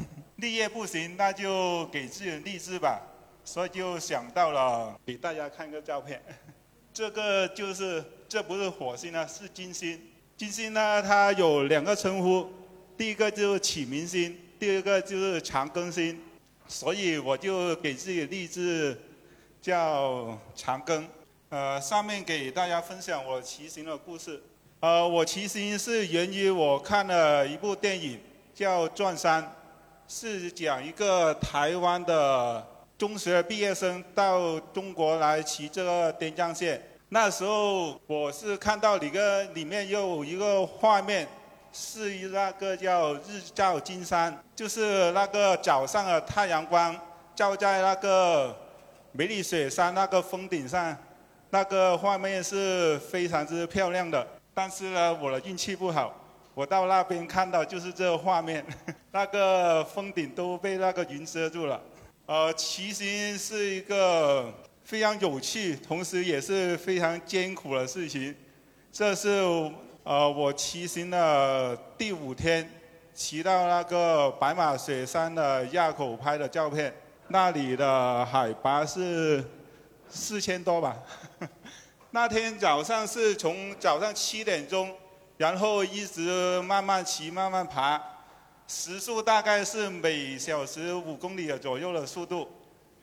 立业不行，那就给自己励志吧，所以就想到了给大家看个照片。*laughs* 这个就是，这不是火星啊，是金星。金星呢，它有两个称呼，第一个就是启明星，第二个就是长庚星，所以我就给自己立志。叫长庚，呃，上面给大家分享我骑行的故事。呃，我骑行是源于我看了一部电影，叫《转山》，是讲一个台湾的中学毕业生到中国来骑这个滇江线。那时候我是看到里个里面有一个画面，是那个叫日照金山，就是那个早上的太阳光照在那个。梅里雪山那个峰顶上，那个画面是非常之漂亮的。但是呢，我的运气不好，我到那边看到就是这个画面，*laughs* 那个峰顶都被那个云遮住了。呃，骑行是一个非常有趣，同时也是非常艰苦的事情。这是呃我骑行的第五天，骑到那个白马雪山的垭口拍的照片。那里的海拔是四千多吧。*laughs* 那天早上是从早上七点钟，然后一直慢慢骑，慢慢爬，时速大概是每小时五公里的左右的速度，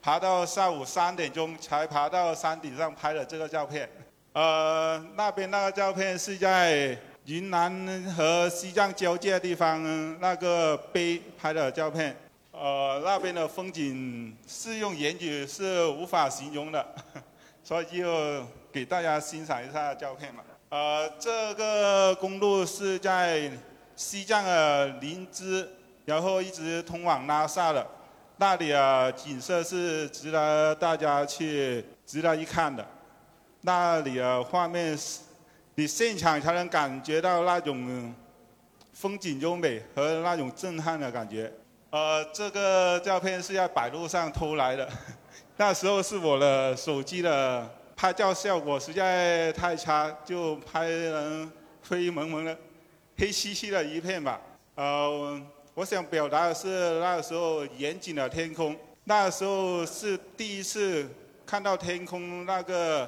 爬到下午三点钟才爬到山顶上拍的这个照片。呃，那边那个照片是在云南和西藏交界的地方那个碑拍的照片。呃，那边的风景是用言语是无法形容的，所以就给大家欣赏一下照片嘛。呃，这个公路是在西藏的林芝，然后一直通往拉萨的，那里啊景色是值得大家去值得一看的。那里的画面是，你现场才能感觉到那种风景优美和那种震撼的感觉。呃，这个照片是在百度上偷来的，*laughs* 那时候是我的手机的拍照效果实在太差，就拍成灰蒙蒙的、黑漆漆的一片吧。呃，我想表达的是那个时候严谨的天空，那时候是第一次看到天空那个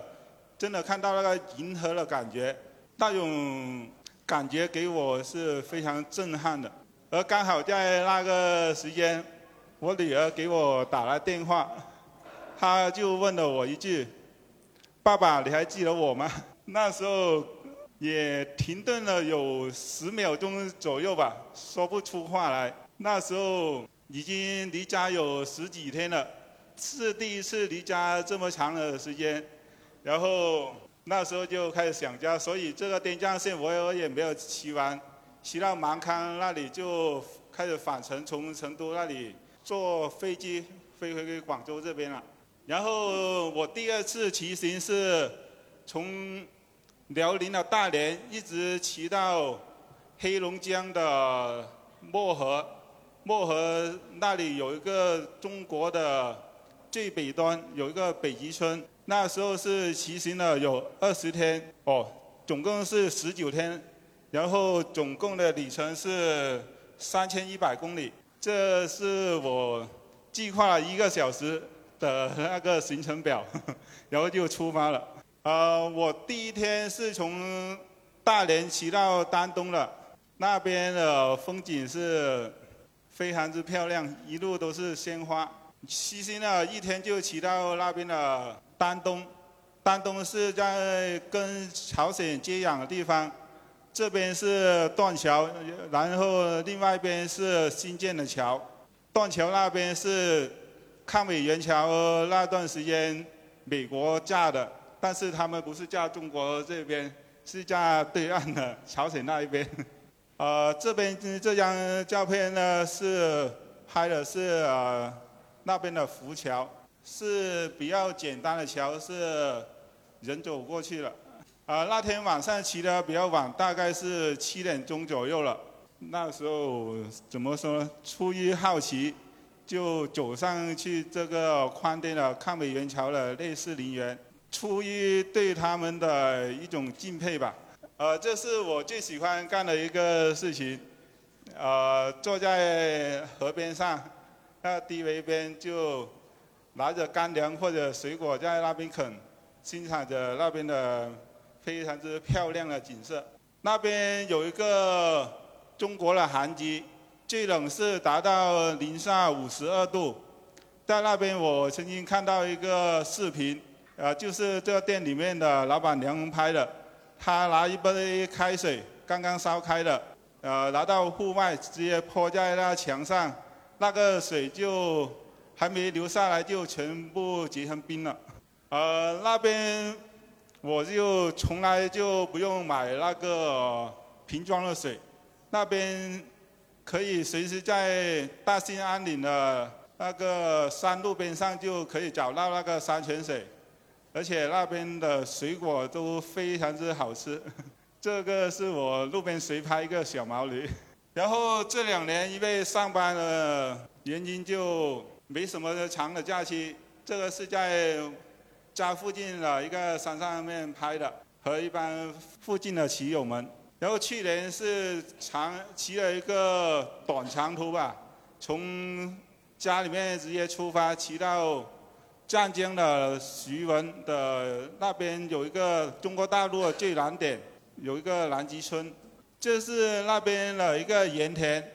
真的看到那个银河的感觉，那种感觉给我是非常震撼的。而刚好在那个时间，我女儿给我打了电话，她就问了我一句：“爸爸，你还记得我吗？” *laughs* 那时候也停顿了有十秒钟左右吧，说不出话来。那时候已经离家有十几天了，是第一次离家这么长的时间，然后那时候就开始想家，所以这个滇藏线我我也没有骑完。骑到芒康那里就开始返程，从成都那里坐飞机飞回广州这边了。然后我第二次骑行是从辽宁的大连一直骑到黑龙江的漠河，漠河那里有一个中国的最北端有一个北极村，那时候是骑行了有二十天，哦，总共是十九天。然后总共的里程是三千一百公里，这是我计划了一个小时的那个行程表，*laughs* 然后就出发了。呃，我第一天是从大连骑到丹东了，那边的风景是非常之漂亮，一路都是鲜花。骑行了一天就骑到那边的丹东，丹东是在跟朝鲜接壤的地方，这边是断桥，然后另外一边是新建的桥。断桥那边是抗美援朝那段时间美国架的，但是他们不是架中国这边，是架对岸的朝鲜那一边。*laughs* 呃，这边这张照片呢是拍的是呃那边的浮桥，是比较简单的桥，是人走过去了。啊，那天晚上骑的比较晚，大概是七点钟左右了。那时候怎么说呢？出于好奇，就走上去这个宽甸的抗美援朝的烈士陵园，出于对他们的一种敬佩吧。呃，这是我最喜欢干的一个事情。呃，坐在河边上，那堤围边就拿着干粮或者水果在那边啃，欣赏着那边的非常之漂亮的景色。那边有一个。中国的寒季最冷是达到零下五十二度，在那边我曾经看到一个视频，呃，就是这个店里面的老板娘拍的，她拿一杯开水刚刚烧开的，呃，拿到户外直接泼在那墙上，那个水就还没流下来就全部结成冰了，呃，那边我就从来就不用买那个瓶装的水。那边可以随时在大兴安岭的那个山路边上就可以找到那个山泉水，而且那边的水果都非常之好吃。*laughs* 这个是我路边随拍一个小毛驴。*laughs* 然后这两年因为上班的原因就没什么长的假期，这个是在家附近的一个山上面拍的，和一般附近的骑友们。然后去年是长骑了一个短长途吧，从家里面直接出发，骑到湛江的徐闻的那边有一个中国大陆的最南点，有一个南极村，这是那边的一个盐田，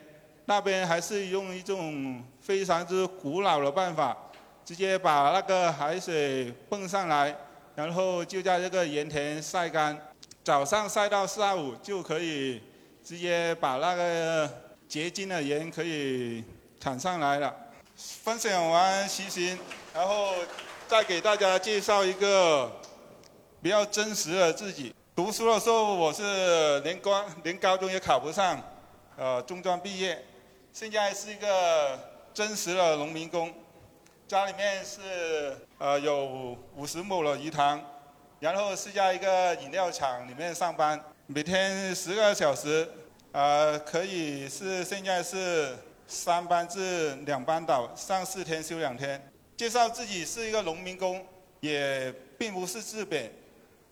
那边还是用一种非常之古老的办法，直接把那个海水泵上来，然后就在这个盐田晒干。早上晒到下午就可以直接把那个结晶的盐可以产上来了。分享完骑行，然后再给大家介绍一个比较真实的自己。读书的时候我是连高连高中也考不上，呃，中专毕业，现在是一个真实的农民工，家里面是呃有五十亩的鱼塘。然后是在一个饮料厂里面上班，每天十个小时，呃，可以是现在是三班制两班倒，上四天休两天。介绍自己是一个农民工，也并不是自贬，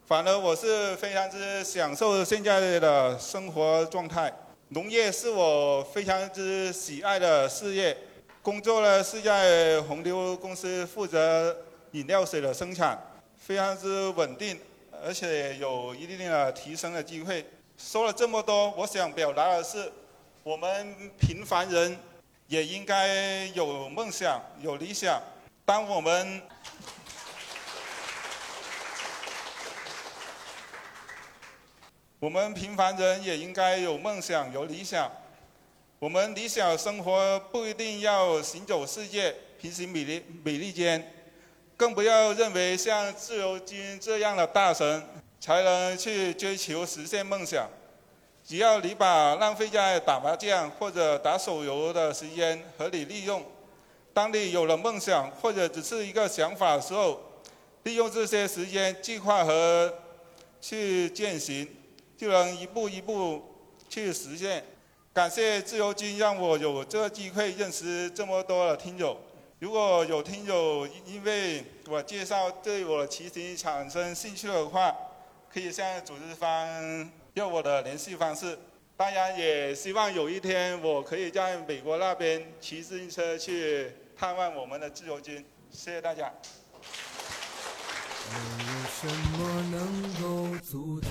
反而我是非常之享受现在的生活状态。农业是我非常之喜爱的事业，工作呢是在红牛公司负责饮料水的生产。非常之稳定，而且有一定的提升的机会。说了这么多，我想表达的是，我们平凡人也应该有梦想、有理想。当我们 *laughs* 我们平凡人也应该有梦想、有理想。我们理想生活不一定要行走世界、平行美利美利坚。更不要认为像自由军这样的大神才能去追求实现梦想。只要你把浪费在打麻将或者打手游的时间合理利用，当你有了梦想或者只是一个想法的时候，利用这些时间计划和去践行，就能一步一步去实现。感谢自由军让我有这个机会认识这么多的听友。如果有听友因为我介绍对我骑行产生兴趣的话，可以向组织方要我的联系方式。当然，也希望有一天我可以在美国那边骑自行车去探望我们的自由军。谢谢大家。什么能够阻挡？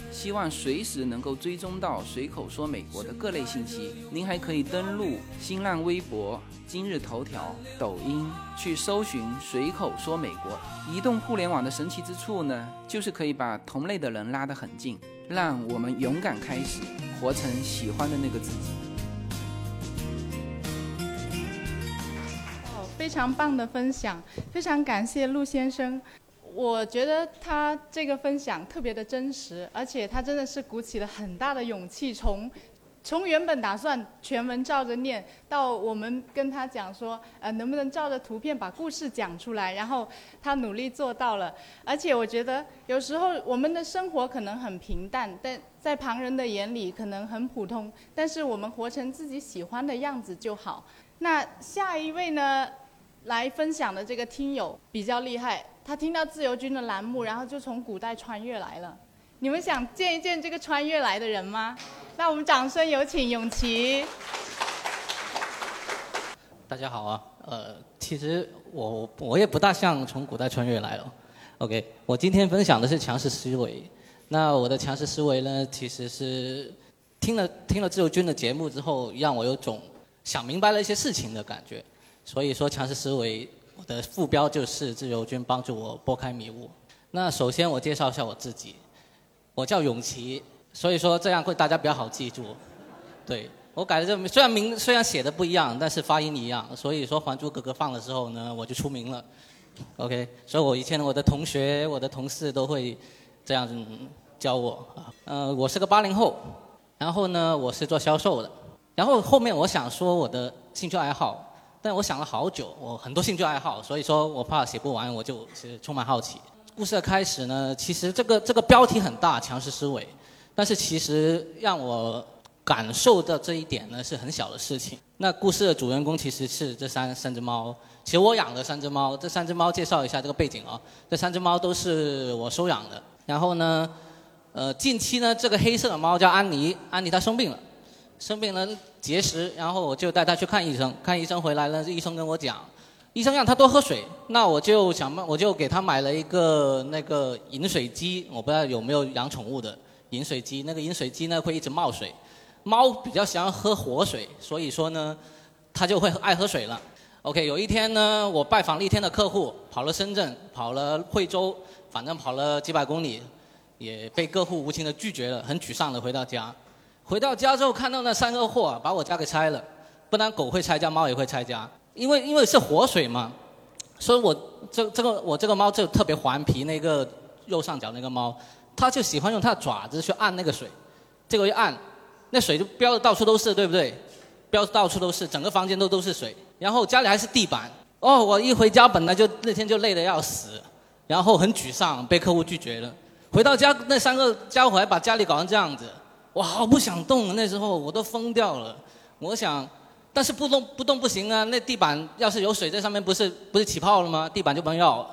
希望随时能够追踪到随口说美国的各类信息。您还可以登录新浪微博、今日头条、抖音去搜寻“随口说美国”。移动互联网的神奇之处呢，就是可以把同类的人拉得很近，让我们勇敢开始，活成喜欢的那个自己。哦，非常棒的分享，非常感谢陆先生。我觉得他这个分享特别的真实，而且他真的是鼓起了很大的勇气，从从原本打算全文照着念，到我们跟他讲说，呃，能不能照着图片把故事讲出来，然后他努力做到了。而且我觉得有时候我们的生活可能很平淡，但在旁人的眼里可能很普通，但是我们活成自己喜欢的样子就好。那下一位呢，来分享的这个听友比较厉害。他听到自由军的栏目，然后就从古代穿越来了。你们想见一见这个穿越来的人吗？那我们掌声有请永琪。大家好啊，呃，其实我我也不大像从古代穿越来了。OK，我今天分享的是强势思维。那我的强势思维呢，其实是听了听了自由军的节目之后，让我有种想明白了一些事情的感觉。所以说强势思维。我的副标就是自由军帮助我拨开迷雾。那首先我介绍一下我自己，我叫永琪，所以说这样会大家比较好记住。对我改的这虽然名虽然写的不一样，但是发音一样。所以说《还珠格格》放了之后呢，我就出名了。OK，所以我以前我的同学、我的同事都会这样教我啊。呃，我是个八零后，然后呢，我是做销售的。然后后面我想说我的兴趣爱好。但我想了好久，我很多兴趣爱好，所以说我怕写不完，我就其实充满好奇。故事的开始呢，其实这个这个标题很大，强势思维，但是其实让我感受到这一点呢是很小的事情。那故事的主人公其实是这三三只猫，其实我养的三只猫，这三只猫介绍一下这个背景啊，这三只猫都是我收养的。然后呢，呃，近期呢这个黑色的猫叫安妮，安妮她生病了。生病了结石，然后我就带他去看医生。看医生回来了，医生跟我讲，医生让他多喝水。那我就想，我就给他买了一个那个饮水机。我不知道有没有养宠物的饮水机。那个饮水机呢会一直冒水，猫比较喜欢喝活水，所以说呢，它就会爱喝水了。OK，有一天呢，我拜访了一天的客户，跑了深圳，跑了惠州，反正跑了几百公里，也被客户无情的拒绝了，很沮丧的回到家。回到家之后，看到那三个货，把我家给拆了。不然狗会拆家，猫也会拆家。因为因为是活水嘛，所以我这这个我这个猫就特别顽皮。那个右上角那个猫，它就喜欢用它的爪子去按那个水。这个一按，那水就飙的到处都是，对不对？飙到处都是，整个房间都都是水。然后家里还是地板。哦，我一回家本来就那天就累得要死，然后很沮丧，被客户拒绝了。回到家，那三个家伙还把家里搞成这样子。我好不想动，那时候我都疯掉了。我想，但是不动不动不行啊！那地板要是有水在上面，不是不是起泡了吗？地板就不能要。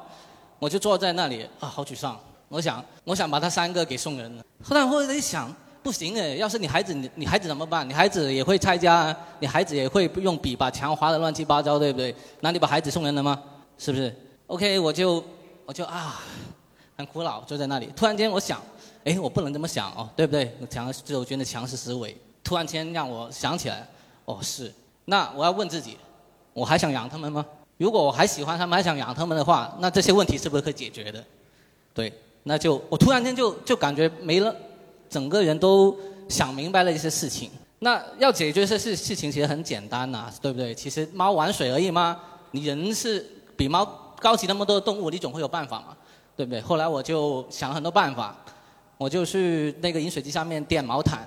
我就坐在那里啊，好沮丧。我想，我想把他三个给送人了。后来我一想，不行哎，要是你孩子，你你孩子怎么办？你孩子也会拆家，你孩子也会用笔把墙划得乱七八糟，对不对？那你把孩子送人了吗？是不是？OK，我就我就啊，很苦恼，坐在那里。突然间，我想。哎，我不能这么想哦，对不对？强自由军的强势思维，突然间让我想起来，哦是，那我要问自己，我还想养他们吗？如果我还喜欢他们，还想养他们的话，那这些问题是不是可以解决的？对，那就我突然间就就感觉没了，整个人都想明白了一些事情。那要解决这事事情其实很简单呐，对不对？其实猫玩水而已嘛？你人是比猫高级那么多的动物，你总会有办法嘛，对不对？后来我就想了很多办法，我就去那个饮水机上面垫毛毯，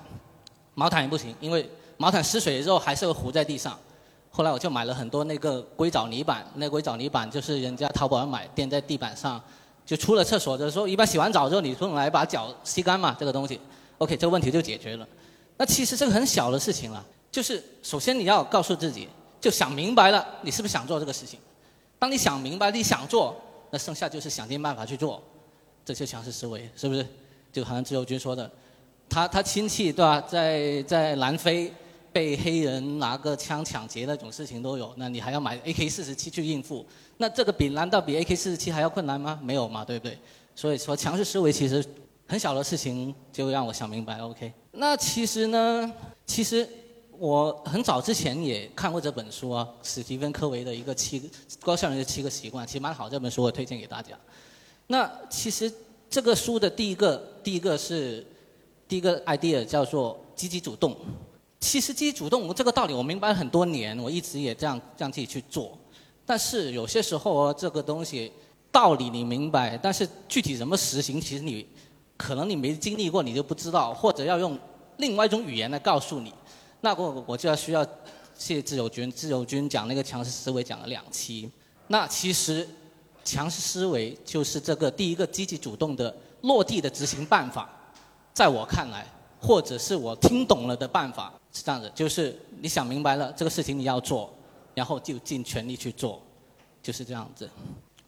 毛毯也不行，因为毛毯湿水之后还是会糊在地上。后来我就买了很多那个硅藻泥板，那硅藻泥板就是人家淘宝上买，垫在地板上，就出了厕所的时候，一般洗完澡之后你用来把脚吸干嘛，这个东西，OK，这个问题就解决了。那其实这个很小的事情了，就是首先你要告诉自己，就想明白了，你是不是想做这个事情？当你想明白你想做，那剩下就是想尽办法去做，这就强势思维，是不是？就好像自由军说的，他他亲戚对吧，在在南非。被黑人拿个枪抢劫那种事情都有，那你还要买 AK 四十七去应付？那这个比难道比 AK 四十七还要困难吗？没有嘛，对不对？所以说强势思维其实很小的事情就让我想明白。OK，那其实呢，其实我很早之前也看过这本书啊，史蒂芬科维的一个七高效人的七个习惯，其实蛮好，这本书我推荐给大家。那其实这个书的第一个第一个是第一个 idea 叫做积极主动。其实积极主动这个道理我明白很多年，我一直也这样这样自己去做。但是有些时候哦，这个东西道理你明白，但是具体怎么实行，其实你可能你没经历过，你就不知道，或者要用另外一种语言来告诉你。那我我就要需要谢自由军，自由军讲那个强势思维讲了两期。那其实强势思维就是这个第一个积极主动的落地的执行办法，在我看来，或者是我听懂了的办法。是这样子，就是你想明白了这个事情你要做，然后就尽全力去做，就是这样子。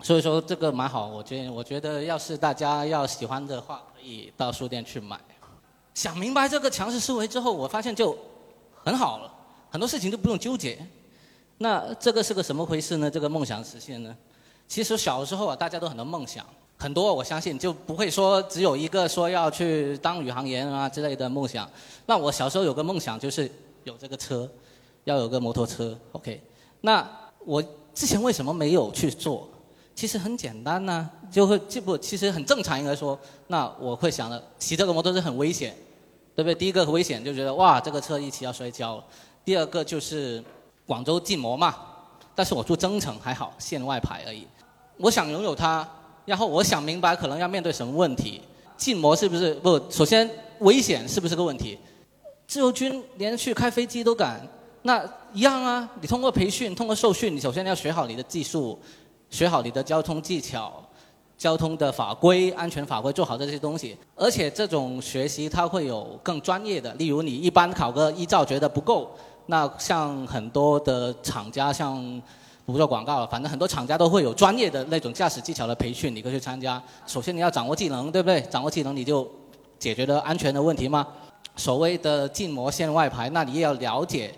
所以说这个蛮好，我觉得我觉得要是大家要喜欢的话，可以到书店去买。想明白这个强势思维之后，我发现就很好了，很多事情都不用纠结。那这个是个什么回事呢？这个梦想实现呢？其实小时候啊，大家都很多梦想。很多我相信就不会说只有一个说要去当宇航员啊之类的梦想。那我小时候有个梦想就是有这个车，要有个摩托车。OK，那我之前为什么没有去做？其实很简单呐，就会这不其实很正常应该说。那我会想着，骑这个摩托车很危险，对不对？第一个危险就觉得哇，这个车一骑要摔跤。第二个就是广州禁摩嘛，但是我住增城还好，县外牌而已。我想拥有它。然后我想明白，可能要面对什么问题？禁摩是不是不？首先危险是不是个问题？自由军连去开飞机都敢，那一样啊！你通过培训，通过受训，你首先要学好你的技术，学好你的交通技巧、交通的法规、安全法规，做好这些东西。而且这种学习它会有更专业的，例如你一般考个一照觉得不够，那像很多的厂家像。不做广告了，反正很多厂家都会有专业的那种驾驶技巧的培训，你可以去参加。首先你要掌握技能，对不对？掌握技能你就解决了安全的问题吗？所谓的禁摩限外牌，那你也要了解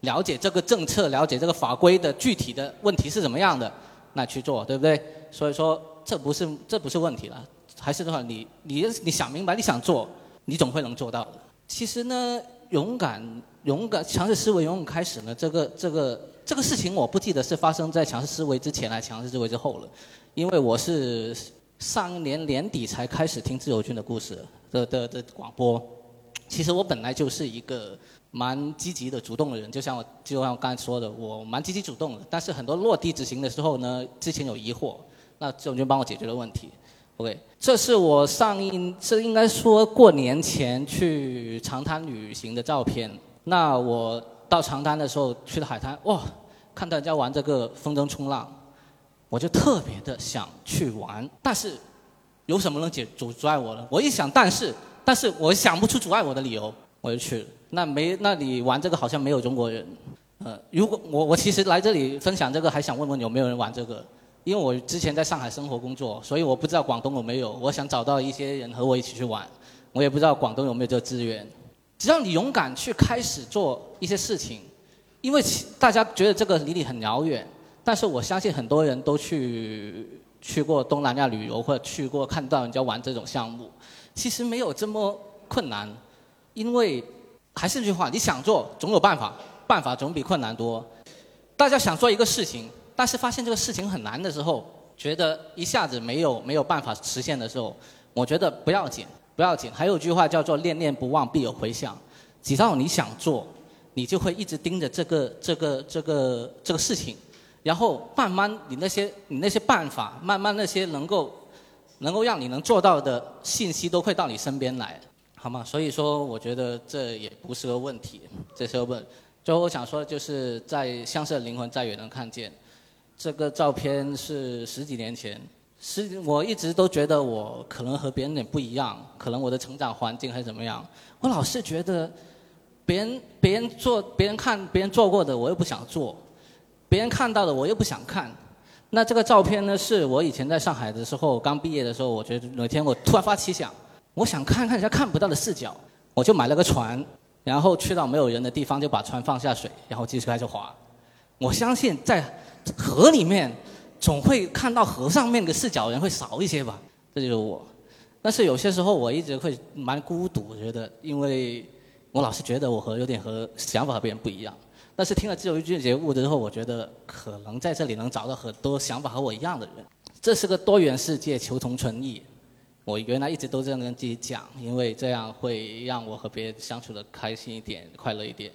了解这个政策，了解这个法规的具体的问题是怎么样的，那去做，对不对？所以说这不是这不是问题了，还是说你你你想明白你想做，你总会能做到的。其实呢，勇敢勇敢强势思维勇敢开始呢，这个这个。这个事情我不记得是发生在强势思维之前还是强势思维之后了，因为我是上一年年底才开始听自由军的故事的的的广播。其实我本来就是一个蛮积极的主动的人，就像我就像我刚才说的，我蛮积极主动的。但是很多落地执行的时候呢，之前有疑惑，那自由军帮我解决了问题。OK，这是我上一这应该说过年前去长滩旅行的照片。那我。到长滩的时候，去了海滩，哇，看到人家玩这个风筝冲浪，我就特别的想去玩，但是有什么能解阻阻碍我呢？我一想，但是，但是我想不出阻碍我的理由，我就去了。那没，那你玩这个好像没有中国人，呃，如果我我其实来这里分享这个，还想问问有没有人玩这个，因为我之前在上海生活工作，所以我不知道广东有没有，我想找到一些人和我一起去玩，我也不知道广东有没有这个资源。只要你勇敢去开始做一些事情，因为大家觉得这个离你很遥远，但是我相信很多人都去去过东南亚旅游或者去过看到人家玩这种项目，其实没有这么困难，因为还是那句话，你想做总有办法，办法总比困难多。大家想做一个事情，但是发现这个事情很难的时候，觉得一下子没有没有办法实现的时候，我觉得不要紧。不要紧，还有句话叫做“念念不忘，必有回响”。只要你想做，你就会一直盯着这个、这个、这个、这个事情，然后慢慢你那些你那些办法，慢慢那些能够能够让你能做到的信息都会到你身边来，好吗？所以说，我觉得这也不是个问题，这是个问。最后我想说的就是在相似的灵魂再也能看见，这个照片是十几年前，是我一直都觉得我可能和别人有点不一样，可能我的成长环境还是怎么样，我老是觉得别人别人做别人看别人做过的我又不想做，别人看到的我又不想看。那这个照片呢，是我以前在上海的时候刚毕业的时候，我觉得有一天我突然发奇想，我想看看人家看不到的视角，我就买了个船。然后去到没有人的地方，就把船放下水，然后继续开始划。我相信在河里面，总会看到河上面的视角人会少一些吧。这就是我。但是有些时候我一直会蛮孤独，我觉得，因为我老是觉得我和有点和想法和别人不一样。但是听了自由剧节目之后，我觉得可能在这里能找到很多想法和我一样的人。这是个多元世界，求同存异。我原来一直都这样跟自己讲，因为这样会让我和别人相处的开心一点、快乐一点。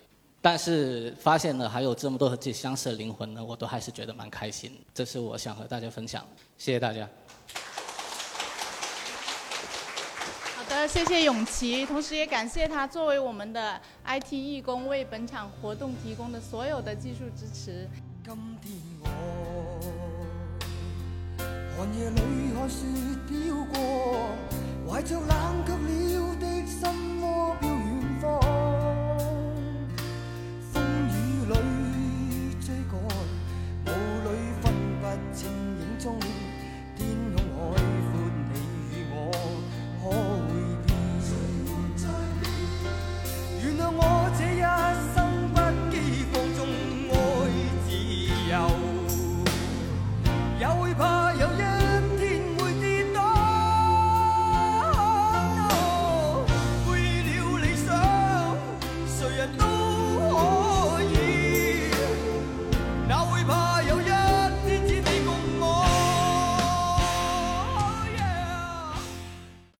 但是发现了还有这么多和自己相似的灵魂呢，我都还是觉得蛮开心。这是我想和大家分享，谢谢大家。好的，谢谢永琪，同时也感谢他作为我们的 IT 义工为本场活动提供的所有的技术支持。今天我寒夜看雪，冷了的心方。